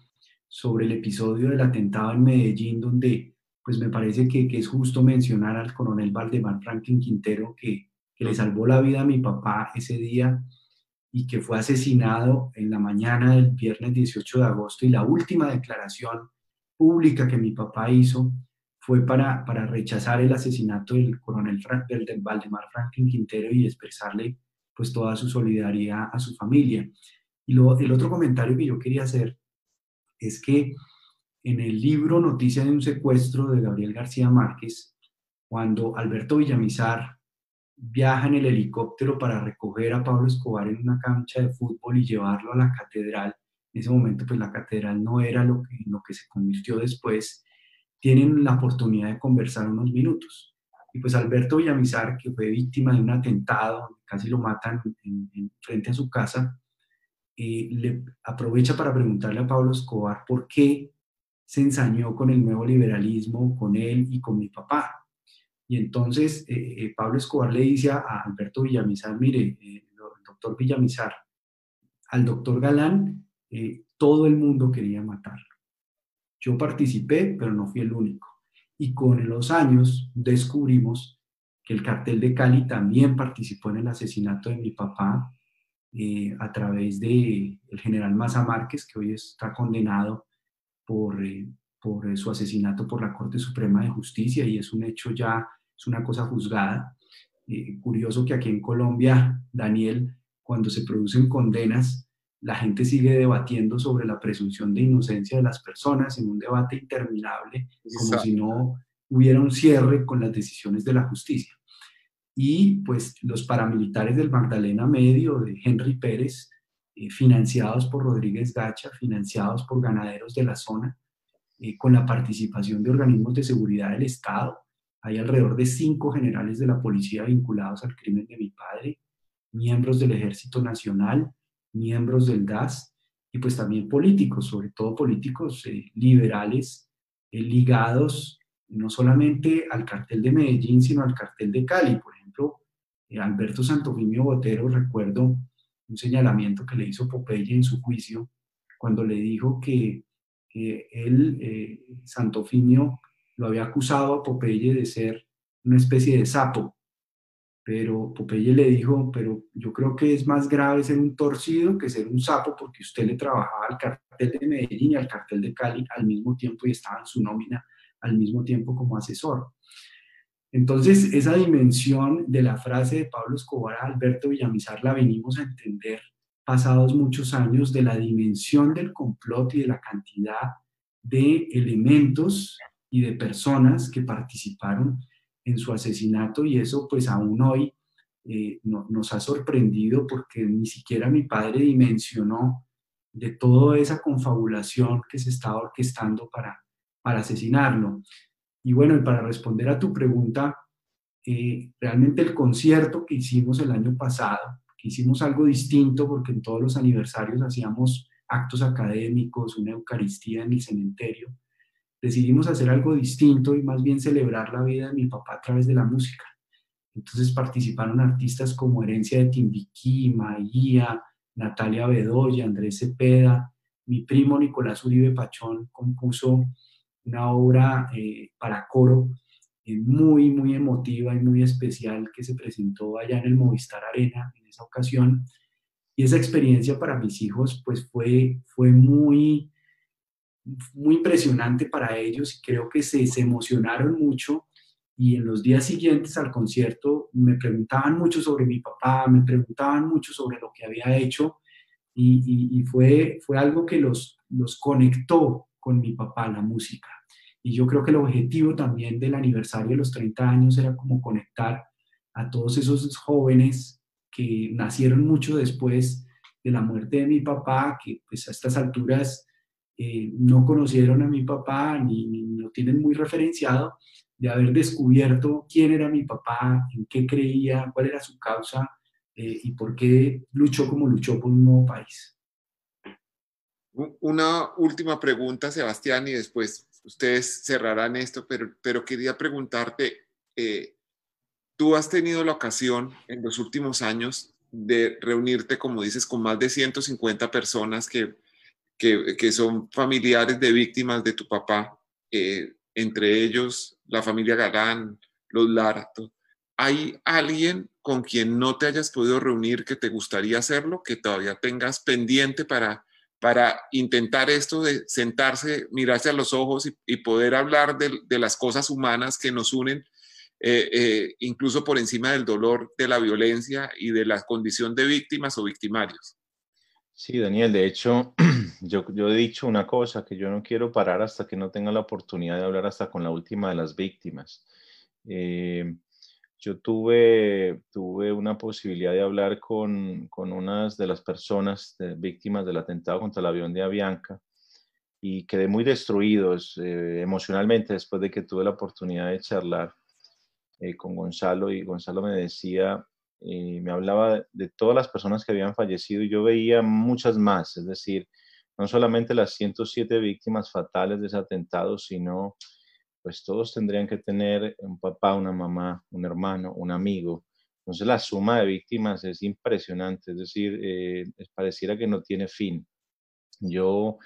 sobre el episodio del atentado en Medellín, donde pues me parece que, es justo mencionar al coronel Valdemar Franklin Quintero, que, que le salvó la vida a mi papá ese día y que fue asesinado en la mañana del viernes 18 de agosto. Y la última declaración pública que mi papá hizo fue para, para rechazar el asesinato del coronel del, Valdemar Franklin Quintero y expresarle pues toda su solidaridad a su familia. Y lo, el otro comentario que yo quería hacer es que en el libro Noticia de un secuestro de Gabriel García Márquez, cuando Alberto Villamizar viaja en el helicóptero para recoger a Pablo Escobar en una cancha de fútbol y llevarlo a la catedral, en ese momento pues la catedral no era lo que, lo que se convirtió después, tienen la oportunidad de conversar unos minutos. Y pues Alberto Villamizar, que fue víctima de un atentado, casi lo matan en, frente a su casa, eh, le aprovecha para preguntarle a Pablo Escobar por qué se ensañó con el nuevo liberalismo, con él y con mi papá. Y entonces eh, eh, Pablo Escobar le dice a, Alberto Villamizar, mire, el doctor Villamizar, al doctor Galán eh, todo el mundo quería matarlo. Yo participé, pero no fui el único. Y con los años descubrimos que el cartel de Cali también participó en el asesinato de mi papá eh, a través del el general Maza Márquez, que hoy está condenado por, eh, por su asesinato por la Corte Suprema de Justicia y es un hecho ya, es una cosa juzgada. curioso que aquí en Colombia, Daniel, cuando se producen condenas, la gente sigue debatiendo sobre la presunción de inocencia de las personas en un debate interminable, como si no hubiera un cierre con las decisiones de la justicia. Y pues los paramilitares del Magdalena Medio, de Henry Pérez, eh, financiados por Rodríguez Gacha, financiados por ganaderos de la zona, eh, con la participación de organismos de seguridad del Estado. Hay alrededor de cinco generales de la policía vinculados al crimen de mi padre, miembros del Ejército Nacional, miembros del DAS y pues también políticos, sobre todo políticos eh, liberales eh, ligados no solamente al cartel de Medellín, sino al cartel de Cali. Por ejemplo, eh, Alberto Santofimio Botero, recuerdo un señalamiento que le hizo Popeye en su juicio, cuando le dijo que él, Santofimio, lo había acusado a Popeye de ser una especie de sapo, pero Popeye le dijo, pero yo creo que es más grave ser un torcido que ser un sapo porque usted le trabajaba al cartel de Medellín y al cartel de Cali al mismo tiempo y estaba en su nómina al mismo tiempo como asesor. Entonces, esa dimensión de la frase de Pablo Escobar a Alberto Villamizar la venimos a entender pasados muchos años de la dimensión del complot y de la cantidad de elementos y de personas que participaron en su asesinato y eso pues aún hoy eh, nos ha sorprendido porque ni siquiera mi padre dimensionó de toda esa confabulación que se estaba orquestando para, para asesinarlo. Y bueno, y para responder a tu pregunta, eh, realmente el concierto que hicimos el año pasado, que hicimos algo distinto porque en todos los aniversarios hacíamos actos académicos, una Eucaristía en el cementerio, decidimos hacer algo distinto y más bien celebrar la vida de mi papá a través de la música. Entonces participaron artistas como Herencia de Timbiquí, Maía, Natalia Bedoya, Andrés Cepeda, mi primo Nicolás Uribe Pachón compuso una obra eh, para coro eh, muy, muy emotiva y muy especial que se presentó allá en el Movistar Arena en esa ocasión. Y esa experiencia para mis hijos pues fue, fue muy, muy impresionante para ellos y creo que se, se emocionaron mucho y en los días siguientes al concierto me preguntaban mucho sobre mi papá, me preguntaban mucho sobre lo que había hecho y, y, fue, fue algo que los, los conectó con mi papá, la música. Y yo creo que el objetivo también del aniversario de los 30 años era como conectar a todos esos jóvenes que nacieron mucho después de la muerte de mi papá, que pues a estas alturas eh, no conocieron a mi papá ni, lo tienen muy referenciado, de haber descubierto quién era mi papá, en qué creía, cuál era su causa eh, y por qué luchó como luchó por un nuevo país. Una última pregunta, Sebastián, y después ustedes cerrarán esto, pero, pero quería preguntarte, eh, tú has tenido la ocasión en los últimos años de reunirte, como dices, con más de 150 personas que, que, son familiares de víctimas de tu papá, eh, entre ellos la familia Galán, los Larto. ¿Hay alguien con quien no te hayas podido reunir que te gustaría hacerlo, que todavía tengas pendiente para para intentar esto de sentarse, mirarse a los ojos y, poder hablar de, las cosas humanas que nos unen, eh, eh, incluso por encima del dolor, de la violencia y de la condición de víctimas o victimarios. Sí, Daniel, de hecho, yo, yo he dicho una cosa, que yo no quiero parar hasta que no tenga la oportunidad de hablar hasta con la última de las víctimas. Eh, yo tuve, tuve una posibilidad de hablar con, con unas de las personas víctimas del atentado contra el avión de Avianca y quedé muy destruido eh, emocionalmente después de que tuve la oportunidad de charlar eh, con Gonzalo y Gonzalo me decía, me hablaba de todas las personas que habían fallecido y yo veía muchas más, es decir, no solamente las 107 víctimas fatales de ese atentado, sino pues todos tendrían que tener un papá, una mamá, un hermano, un amigo. Entonces la suma de víctimas es impresionante, es decir, eh, pareciera que no tiene fin. Yo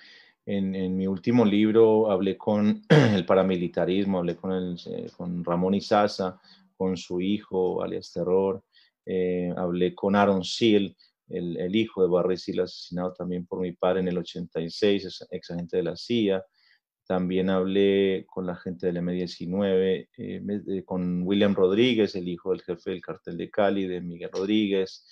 en, mi último libro hablé con el paramilitarismo, hablé con, el, eh, con Ramón Izaza, con su hijo, alias Terror, eh, hablé con Aaron Seal, el, el, hijo de Barry Seal, asesinado también por mi padre en el 86, ex agente de la CIA, también hablé con la gente del M19, eh, con William Rodríguez, el hijo del jefe del cartel de Cali, de Miguel Rodríguez,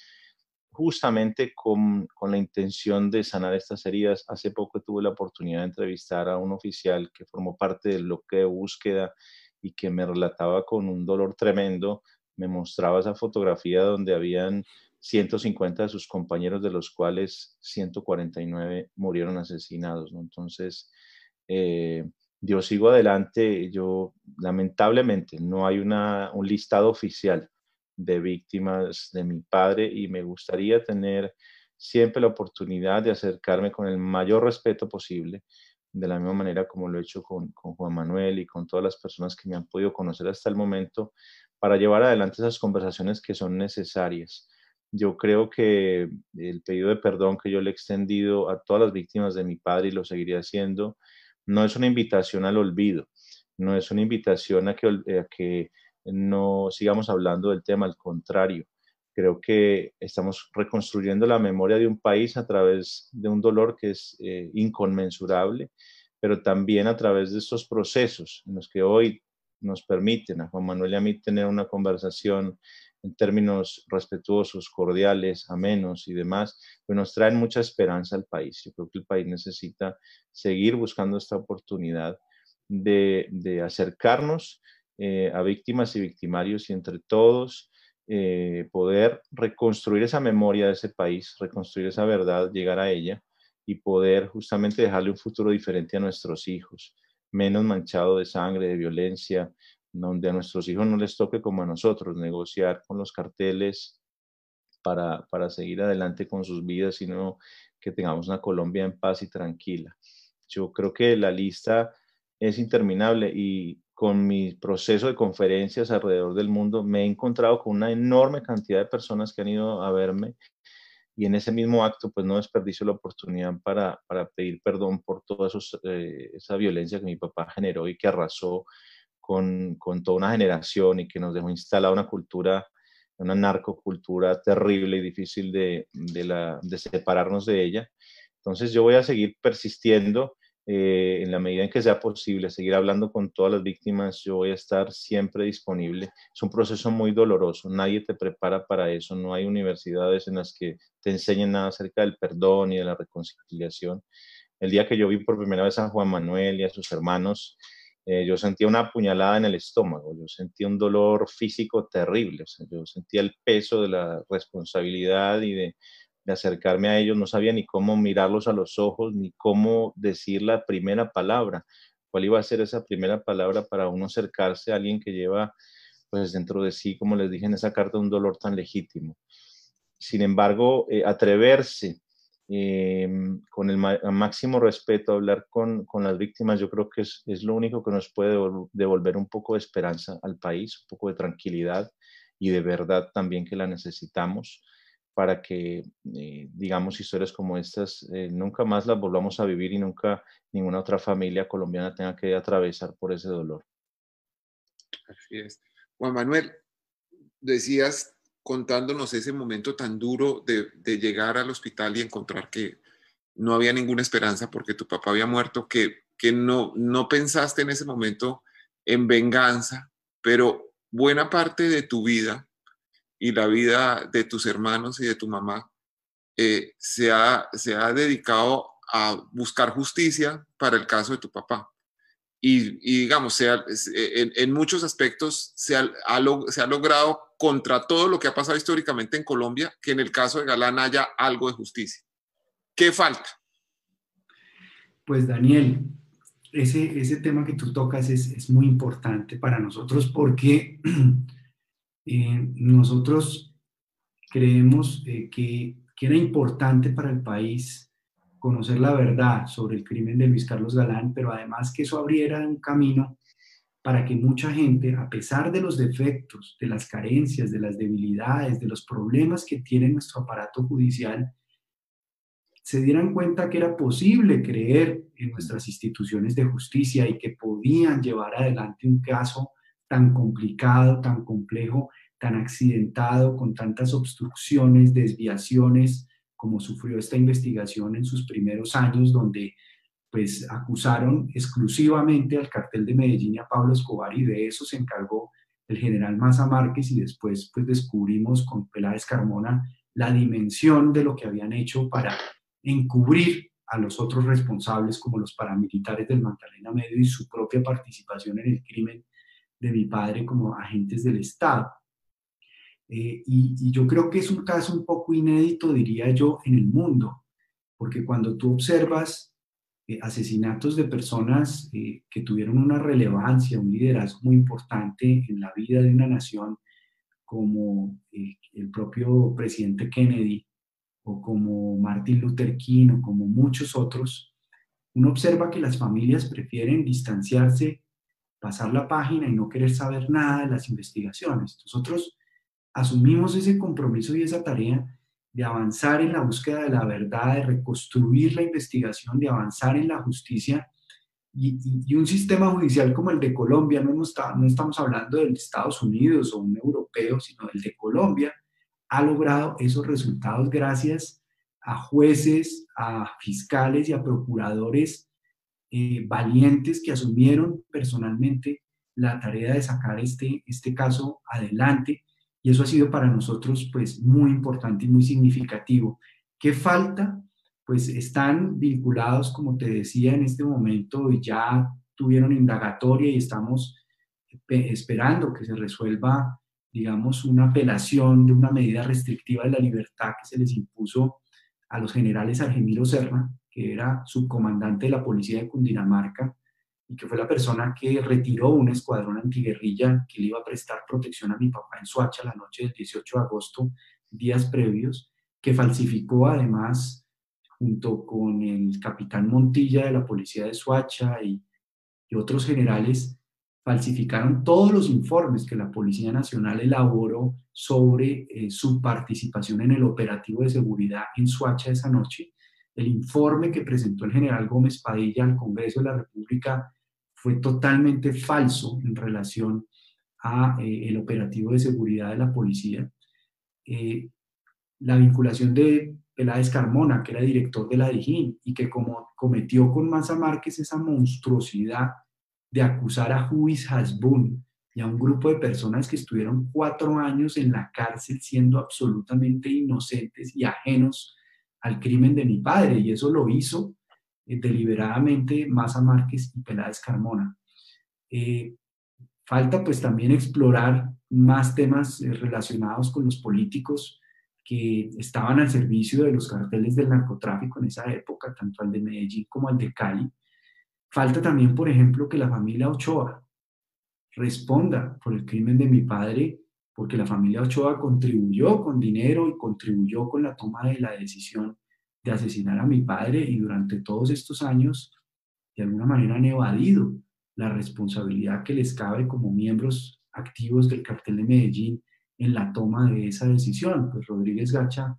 justamente con, con, la intención de sanar estas heridas. Hace poco tuve la oportunidad de entrevistar a un oficial que formó parte del bloque de búsqueda y que me relataba con un dolor tremendo, me mostraba esa fotografía donde habían 150 de sus compañeros, de los cuales 149 murieron asesinados. Entonces, eh, yo sigo adelante, yo lamentablemente no hay una, un listado oficial de víctimas de mi padre y me gustaría tener siempre la oportunidad de acercarme con el mayor respeto posible, de la misma manera como lo he hecho con, con Juan Manuel y con todas las personas que me han podido conocer hasta el momento, para llevar adelante esas conversaciones que son necesarias. Yo creo que el pedido de perdón que yo le he extendido a todas las víctimas de mi padre y lo seguiré haciendo, no es una invitación al olvido, no es una invitación a que, que no sigamos hablando del tema, al contrario, creo que estamos reconstruyendo la memoria de un país a través de un dolor que es eh, inconmensurable, pero también a través de estos procesos en los que hoy nos permiten a Juan Manuel y a mí tener una conversación en términos respetuosos, cordiales, amenos y demás, pues nos traen mucha esperanza al país. Yo creo que el país necesita seguir buscando esta oportunidad de, acercarnos eh, a víctimas y victimarios y entre todos eh, poder reconstruir esa memoria de ese país, reconstruir esa verdad, llegar a ella y poder justamente dejarle un futuro diferente a nuestros hijos, menos manchado de sangre, de violencia, donde a nuestros hijos no les toque como a nosotros negociar con los carteles para, para seguir adelante con sus vidas, sino que tengamos una Colombia en paz y tranquila. Yo creo que la lista es interminable y con mi proceso de conferencias alrededor del mundo me he encontrado con una enorme cantidad de personas que han ido a verme y en ese mismo acto pues no desperdicio la oportunidad para, pedir perdón por toda eh, esa violencia que mi papá generó y que arrasó con, toda una generación y que nos dejó instalada una cultura, una narcocultura terrible y difícil de separarnos de ella. Entonces yo voy a seguir persistiendo eh, en la medida en que sea posible, seguir hablando con todas las víctimas, yo voy a estar siempre disponible. Es un proceso muy doloroso, nadie te prepara para eso, no hay universidades en las que te enseñen nada acerca del perdón y de la reconciliación. El día que yo vi por primera vez a Juan Manuel y a sus hermanos, eh, yo sentía una puñalada en el estómago, yo sentía un dolor físico terrible, yo sentía el peso de la responsabilidad y de de acercarme a ellos, no sabía ni cómo mirarlos a los ojos, ni cómo decir la primera palabra. ¿Cuál iba a ser esa primera palabra para uno acercarse a alguien que lleva, pues dentro de sí, como les dije en esa carta, un dolor tan legítimo? Sin embargo, eh, atreverse em, con el máximo respeto a hablar con, con, las víctimas, yo creo que es, es lo único que nos puede devolver un poco de esperanza al país, un poco de tranquilidad y de verdad también que la necesitamos para que, eh, digamos, historias como estas eh, nunca más las volvamos a vivir y nunca ninguna otra familia colombiana tenga que atravesar por ese dolor. Así es. Juan Manuel, decías contándonos ese momento tan duro de, de, llegar al hospital y encontrar que no había ninguna esperanza porque tu papá había muerto, que, que no, no pensaste en ese momento en venganza, pero buena parte de tu vida y la vida de tus hermanos y de tu mamá eh, se, ha, se ha dedicado a buscar justicia para el caso de tu papá. Y, digamos, sea, en, en, muchos aspectos se ha, se ha logrado contra todo lo que ha pasado históricamente en Colombia, que en el caso de Galán haya algo de justicia. ¿Qué falta? Pues Daniel, ese, ese tema que tú tocas es, es muy importante para nosotros porque Eh, nosotros creemos eh, que, que, era importante para el país conocer la verdad sobre el crimen de Luis Carlos Galán, pero además que eso abriera un camino para que mucha gente, a pesar de los defectos, de las carencias, de las debilidades, de los problemas que tiene nuestro aparato judicial, se dieran cuenta que era posible creer en nuestras instituciones de justicia y que podían llevar adelante un caso tan complicado, tan complejo, tan accidentado, con tantas obstrucciones, desviaciones, como sufrió esta investigación en sus primeros años, donde pues acusaron exclusivamente al cartel de Medellín y a Pablo Escobar y de eso se encargó el general Maza Márquez y después pues descubrimos con Peláez Carmona la dimensión de lo que habían hecho para encubrir a los otros responsables como los paramilitares del Magdalena Medio y su propia participación en el crimen de mi padre como agentes del Estado. Eh, y, yo creo que es un caso un poco inédito, diría yo, en el mundo, porque cuando tú observas eh, asesinatos de personas eh, que tuvieron una relevancia, un liderazgo muy importante en la vida de una nación, como el propio presidente Kennedy o como Martin Luther King o como muchos otros, uno observa que las familias prefieren distanciarse pasar la página y no querer saber nada de las investigaciones. Nosotros asumimos ese compromiso y esa tarea de avanzar en la búsqueda de la verdad, de reconstruir la investigación, de avanzar en la justicia y, un sistema judicial como el de Colombia, no, estamos hablando del de Estados Unidos o un europeo, sino el de Colombia, ha logrado esos resultados gracias a jueces, a fiscales y a procuradores eh, valientes que asumieron personalmente la tarea de sacar este, este caso adelante Y eso ha sido para nosotros pues muy importante y muy significativo. ¿Qué falta? Pues están vinculados, como te decía en este momento, y ya tuvieron indagatoria y estamos esperando que se resuelva, digamos, una apelación de una medida restrictiva de la libertad que se les impuso a los generales Argemiro Serna, que era subcomandante de la policía de Cundinamarca y que fue la persona que retiró un escuadrón antiguerrilla que le iba a prestar protección a mi papá en Suacha la noche del 18 de agosto, días previos, que falsificó además, junto con el capitán Montilla de la policía de Suacha y, otros generales, falsificaron todos los informes que la Policía Nacional elaboró sobre eh, su participación en el operativo de seguridad en Suacha esa noche. El informe que presentó el general Gómez Padilla al Congreso de la República fue totalmente falso en relación a eh, el operativo de seguridad de la policía. Eh, la vinculación de Peláez Carmona, que era director de la DIJÍN y que como cometió con Maza Márquez esa monstruosidad de acusar a Juiz Hasbun y a un grupo de personas que estuvieron cuatro años en la cárcel siendo absolutamente inocentes y ajenos al crimen de mi padre. Y eso lo hizo eh, deliberadamente Maza Márquez y Peláez Carmona. Eh, falta pues también explorar más temas eh, relacionados con los políticos que estaban al servicio de los carteles del narcotráfico en esa época, tanto al de Medellín como al de Cali, Falta también, por ejemplo, que la familia Ochoa responda por el crimen de mi padre, porque la familia Ochoa contribuyó con dinero y contribuyó con la toma de la decisión de asesinar a mi padre y durante todos estos años, de alguna manera, han evadido la responsabilidad que les cabe como miembros activos del cartel de Medellín en la toma de esa decisión. Pues Rodríguez Gacha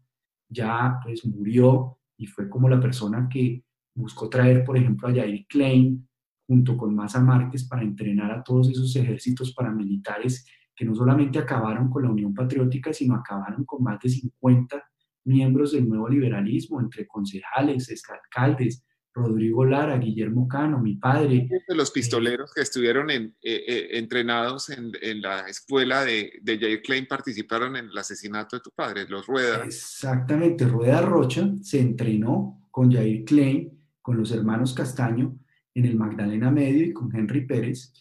ya pues murió y fue como la persona que buscó traer, por ejemplo, a Jair Klein junto con Maza Márquez para entrenar a todos esos ejércitos paramilitares que no solamente acabaron con la Unión Patriótica, sino acabaron con más de 50 miembros del nuevo liberalismo, entre concejales, exalcaldes, Rodrigo Lara, Guillermo Cano, mi padre. De los pistoleros que estuvieron en, eh, eh, entrenados en, en, la escuela de, de Jair Klein participaron en el asesinato de tu padre, los Rueda. Exactamente, Rueda Rocha se entrenó con Jair Klein con los hermanos Castaño en el Magdalena Medio y con Henry Pérez,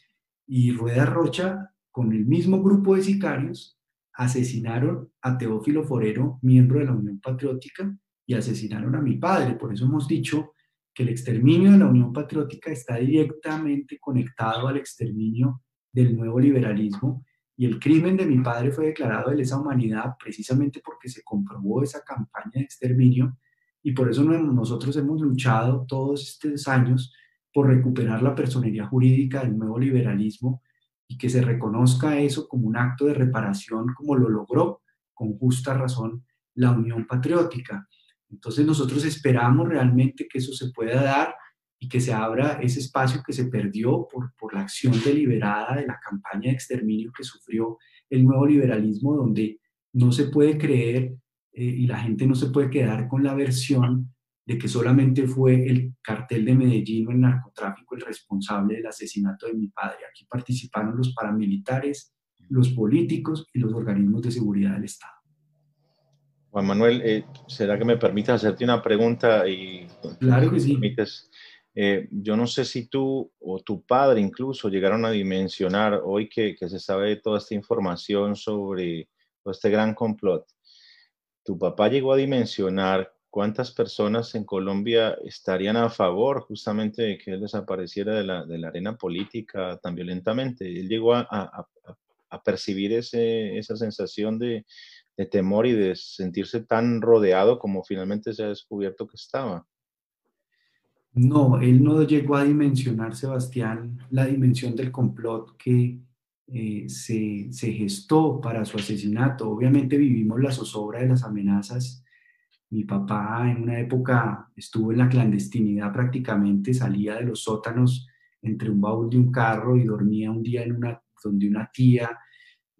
y Rueda Rocha, con el mismo grupo de sicarios, asesinaron a Teófilo Forero, miembro de la Unión Patriótica, y asesinaron a mi padre. Por eso hemos dicho que el exterminio de la Unión Patriótica está directamente conectado al exterminio del nuevo liberalismo y el crimen de mi padre fue declarado de lesa humanidad precisamente porque se comprobó esa campaña de exterminio y por eso nosotros hemos luchado todos estos años por recuperar la personería jurídica del nuevo liberalismo y que se reconozca eso como un acto de reparación, como lo logró con justa razón la Unión Patriótica. Entonces nosotros esperamos realmente que eso se pueda dar y que se abra ese espacio que se perdió por, por la acción deliberada de la campaña de exterminio que sufrió el nuevo liberalismo, donde no se puede creer eh, y la gente no se puede quedar con la versión de que solamente fue el cartel de Medellín o el narcotráfico el responsable del asesinato de mi padre. Aquí participaron los paramilitares, los políticos y los organismos de seguridad del Estado. Juan Manuel, eh, ¿será que me permites hacerte una pregunta? Y, claro que sí. Eh, yo no sé si tú o tu padre incluso llegaron a dimensionar hoy que, que se sabe toda esta información sobre este gran complot tu papá llegó a dimensionar cuántas personas en Colombia estarían a favor justamente de que él desapareciera de la, de la arena política tan violentamente. Él llegó a, a, a percibir ese, esa sensación de, de, temor y de sentirse tan rodeado como finalmente se ha descubierto que estaba. No, él no llegó a dimensionar, Sebastián, la dimensión del complot que eh, se, se, gestó para su asesinato. Obviamente vivimos la zozobra de las amenazas. Mi papá en una época estuvo en la clandestinidad prácticamente, salía de los sótanos entre un baúl de un carro y dormía un día en una, donde una tía,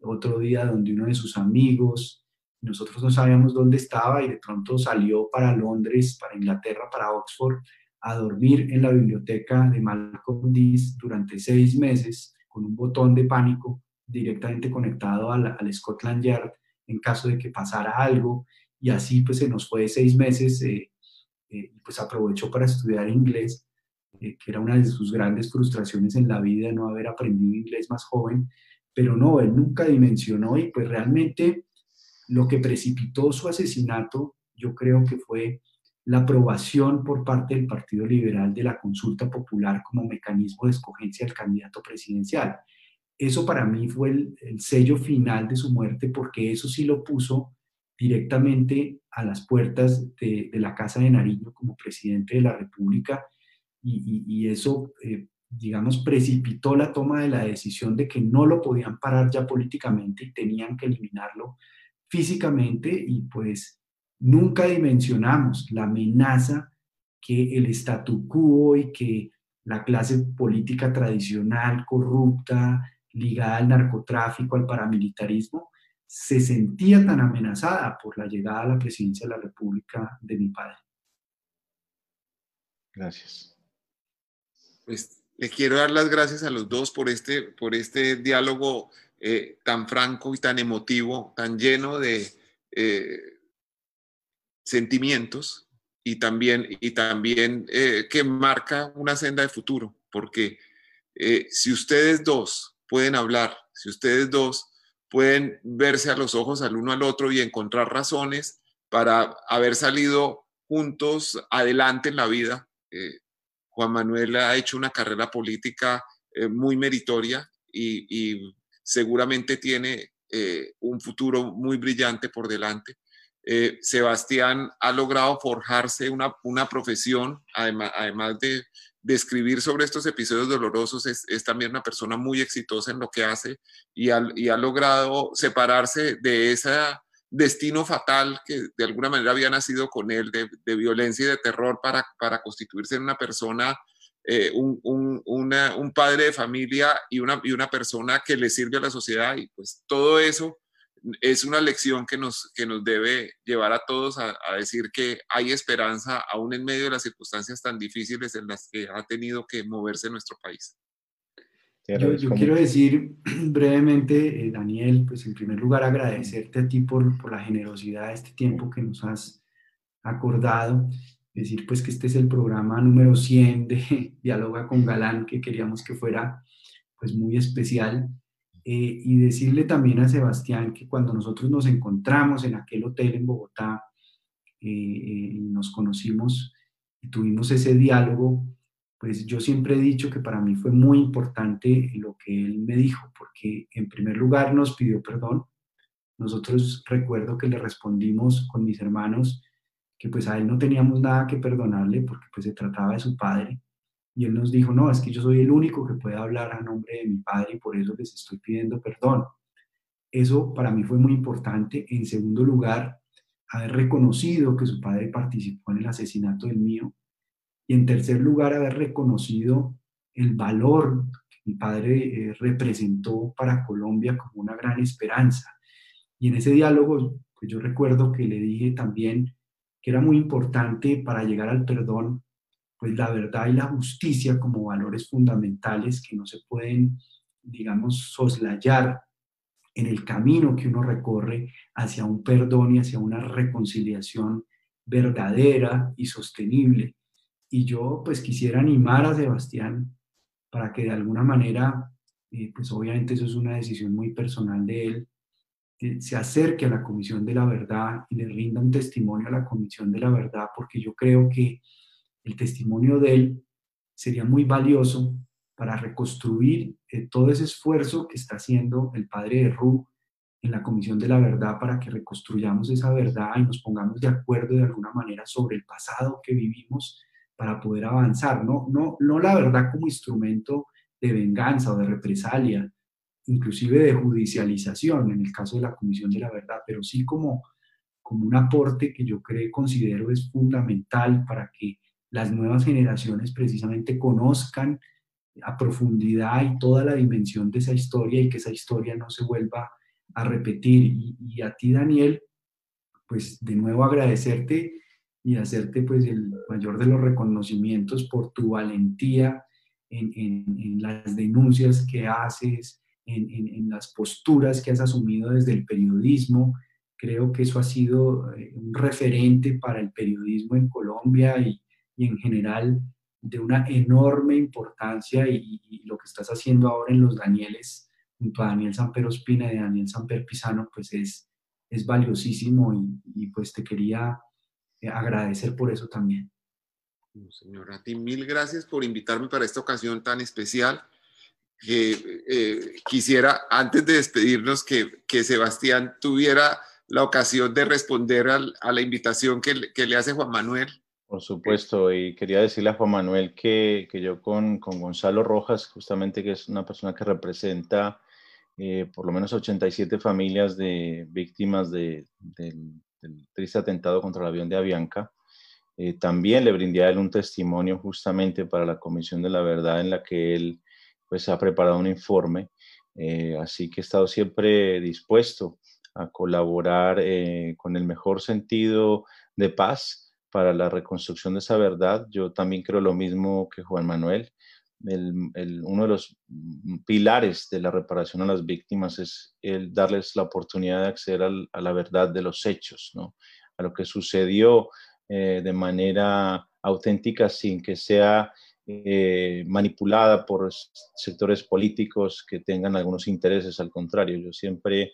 otro día donde uno de sus amigos. Nosotros no sabíamos dónde estaba y de pronto salió para Londres, para Inglaterra, para Oxford, a dormir en la biblioteca de Malcolm X durante seis meses con un botón de pánico directamente conectado al, al Scotland Yard en caso de que pasara algo y así pues se nos fue seis meses eh, eh, pues aprovechó para estudiar inglés, eh, que era una de sus grandes frustraciones en la vida, no haber aprendido inglés más joven, pero no, él nunca dimensionó y pues realmente lo que precipitó su asesinato, yo creo que fue la aprobación por parte del Partido Liberal de la consulta popular como mecanismo de escogencia del candidato presidencial. Eso para mí fue el, el sello final de su muerte porque eso sí lo puso directamente a las puertas de, la Casa de Nariño como presidente de la República y, eso, eh, digamos, precipitó la toma de la decisión de que no lo podían parar ya políticamente y tenían que eliminarlo físicamente y pues nunca dimensionamos la amenaza que el statu quo y que la clase política tradicional, corrupta, ligada al narcotráfico, al paramilitarismo, se sentía tan amenazada por la llegada a la presidencia de la República de mi padre. Gracias. Pues le quiero dar las gracias a los dos por este, por este diálogo eh, tan franco y tan emotivo, tan lleno de eh, sentimientos y también, y también eh, que marca una senda de futuro, porque si ustedes dos pueden hablar, si ustedes dos pueden verse a los ojos al uno al otro y encontrar razones para haber salido juntos adelante en la vida. Eh, Juan Manuel ha hecho una carrera política eh, muy meritoria y, seguramente tiene eh, un futuro muy brillante por delante. Sebastián ha logrado forjarse una, una profesión, además, además de, de escribir sobre estos episodios dolorosos, es, también una persona muy exitosa en lo que hace y, ha logrado separarse de ese destino fatal que de alguna manera había nacido con él, de, violencia y de terror para, constituirse en una persona, eh, un, un, padre de familia y una, y una persona que le sirve a la sociedad. Y pues todo eso es una lección que nos, que nos debe llevar a todos a, decir que hay esperanza aún en medio de las circunstancias tan difíciles en las que ha tenido que moverse nuestro país. Yo, quiero decir brevemente, eh, Daniel, pues en primer lugar agradecerte a ti por, por la generosidad de este tiempo que nos has acordado. Decir pues que este es el programa número 100 de Dialoga con Galán, que queríamos que fuera pues muy especial. Eh, y decirle también a Sebastián que cuando nosotros nos encontramos en aquel hotel en Bogotá eh, eh, nos conocimos y tuvimos ese diálogo, pues yo siempre he dicho que para mí fue muy importante lo que él me dijo, porque en primer lugar nos pidió perdón. Nosotros recuerdo que le respondimos con mis hermanos que pues a él no teníamos nada que perdonarle porque pues se trataba de su padre y él nos dijo, no, es que yo soy el único que puede hablar a nombre de mi padre y por eso les estoy pidiendo perdón. Eso para mí fue muy importante. En segundo lugar, haber reconocido que su padre participó en el asesinato del mío. Y en tercer lugar, haber reconocido el valor que mi padre eh, representó para Colombia como una gran esperanza. Y en ese diálogo, pues yo recuerdo que le dije también que era muy importante para llegar al perdón pues la verdad y la justicia como valores fundamentales que no se pueden, digamos, soslayar en el camino que uno recorre hacia un perdón y hacia una reconciliación verdadera y sostenible. Y yo pues quisiera animar a Sebastián para que de alguna manera, eh, pues obviamente eso es una decisión muy personal de él, se acerque a la Comisión de la Verdad y le rinda un testimonio a la Comisión de la Verdad, porque yo creo que el testimonio de él sería muy valioso para reconstruir eh, todo ese esfuerzo que está haciendo el padre de Ru en la Comisión de la Verdad para que reconstruyamos esa verdad y nos pongamos de acuerdo de alguna manera sobre el pasado que vivimos para poder avanzar. No, no, no la verdad como instrumento de venganza o de represalia, inclusive de judicialización en el caso de la Comisión de la Verdad, pero sí como, como un aporte que yo creo, considero es fundamental para que las nuevas generaciones precisamente conozcan a profundidad y toda la dimensión de esa historia y que esa historia no se vuelva a repetir. Y, a ti, Daniel, pues de nuevo agradecerte y hacerte pues el mayor de los reconocimientos por tu valentía en, en, las denuncias que haces, en, las posturas que has asumido desde el periodismo. Creo que eso ha sido eh, un referente para el periodismo en Colombia y, en general de una enorme importancia y, lo que estás haciendo ahora en los Danieles junto a Daniel Samper Ospina y Daniel Samper Pisano pues es, es valiosísimo y, pues te quería eh, agradecer por eso también. Señor, a ti mil gracias por invitarme para esta ocasión tan especial que eh, quisiera, antes de despedirnos, que, que, Sebastián tuviera la ocasión de responder a la invitación que, que, le hace Juan Manuel. Por supuesto, y quería decirle a Juan Manuel que, que yo con, con, Gonzalo Rojas, justamente que es una persona que representa eh, por lo menos 87 familias de víctimas de, del, triste atentado contra el avión de Avianca, eh, también le brindé a él un testimonio justamente para la Comisión de la Verdad en la que él pues ha preparado un informe, eh, así que he estado siempre dispuesto a colaborar eh, con el mejor sentido de paz para la reconstrucción de esa verdad. Yo también creo lo mismo que Juan Manuel. El, uno de los pilares de la reparación a las víctimas es darles la oportunidad de acceder a la verdad de los hechos, ¿no? a lo que sucedió eh, de manera auténtica sin que sea eh, manipulada por sectores políticos que tengan algunos intereses. Al contrario, yo siempre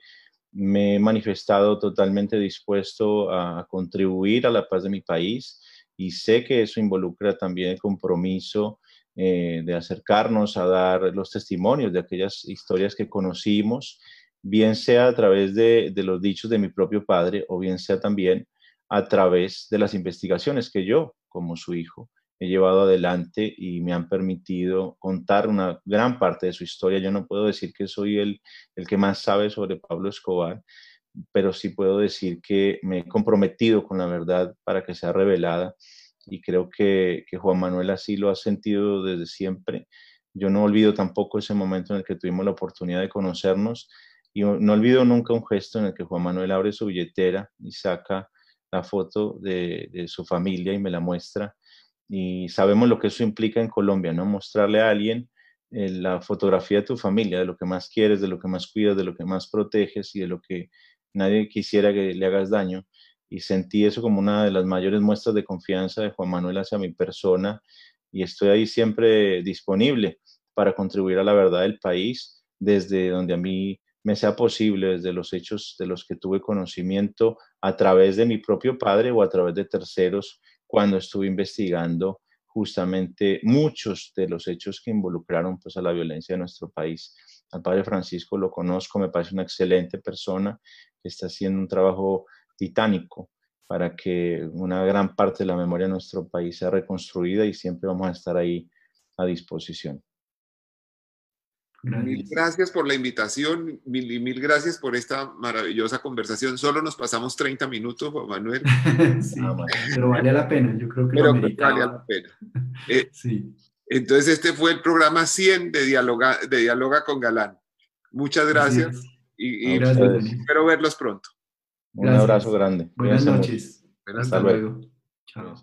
me he manifestado totalmente dispuesto a contribuir a la paz de mi país y sé que eso involucra también el compromiso eh, de acercarnos a dar los testimonios de aquellas historias que conocimos, bien sea a través de, de los dichos de mi propio padre o bien sea también a través de las investigaciones que yo, como su hijo, he llevado adelante y me han permitido contar una gran parte de su historia. Yo no puedo decir que soy el, el que más sabe sobre Pablo Escobar, pero sí puedo decir que me he comprometido con la verdad para que sea revelada y creo que, que Juan Manuel así lo ha sentido desde siempre. Yo no olvido tampoco ese momento en el que tuvimos la oportunidad de conocernos y no olvido nunca un gesto en el que Juan Manuel abre su billetera y saca la foto de, de su familia y me la muestra y sabemos lo que eso implica en Colombia, ¿no? Mostrarle a alguien eh, la fotografía de tu familia, de lo que más quieres, de lo que más cuidas, de lo que más proteges y de lo que nadie quisiera que le hagas daño. Y sentí eso como una de las mayores muestras de confianza de Juan Manuel hacia mi persona y estoy ahí siempre disponible para contribuir a la verdad del país desde donde a mí me sea posible, desde los hechos de los que tuve conocimiento a través de mi propio padre o a través de terceros cuando estuve investigando justamente muchos de los hechos que involucraron pues, a la violencia de nuestro país. Al padre Francisco lo conozco, me parece una excelente persona que está haciendo un trabajo titánico para que una gran parte de la memoria de nuestro país sea reconstruida y siempre vamos a estar ahí a disposición. Mil gracias por la invitación, mil y mil gracias por esta maravillosa conversación. Solo nos pasamos 30 minutos, Juan Manuel. sí, ah, pero vale la pena, yo creo que pero vale la pena. Eh, sí. Entonces, este fue el programa 100 de Dialoga, de Dialoga con Galán. Muchas gracias y, espero verlos pronto. Un abrazo grande. Buenas noches. Hasta, luego. Chao.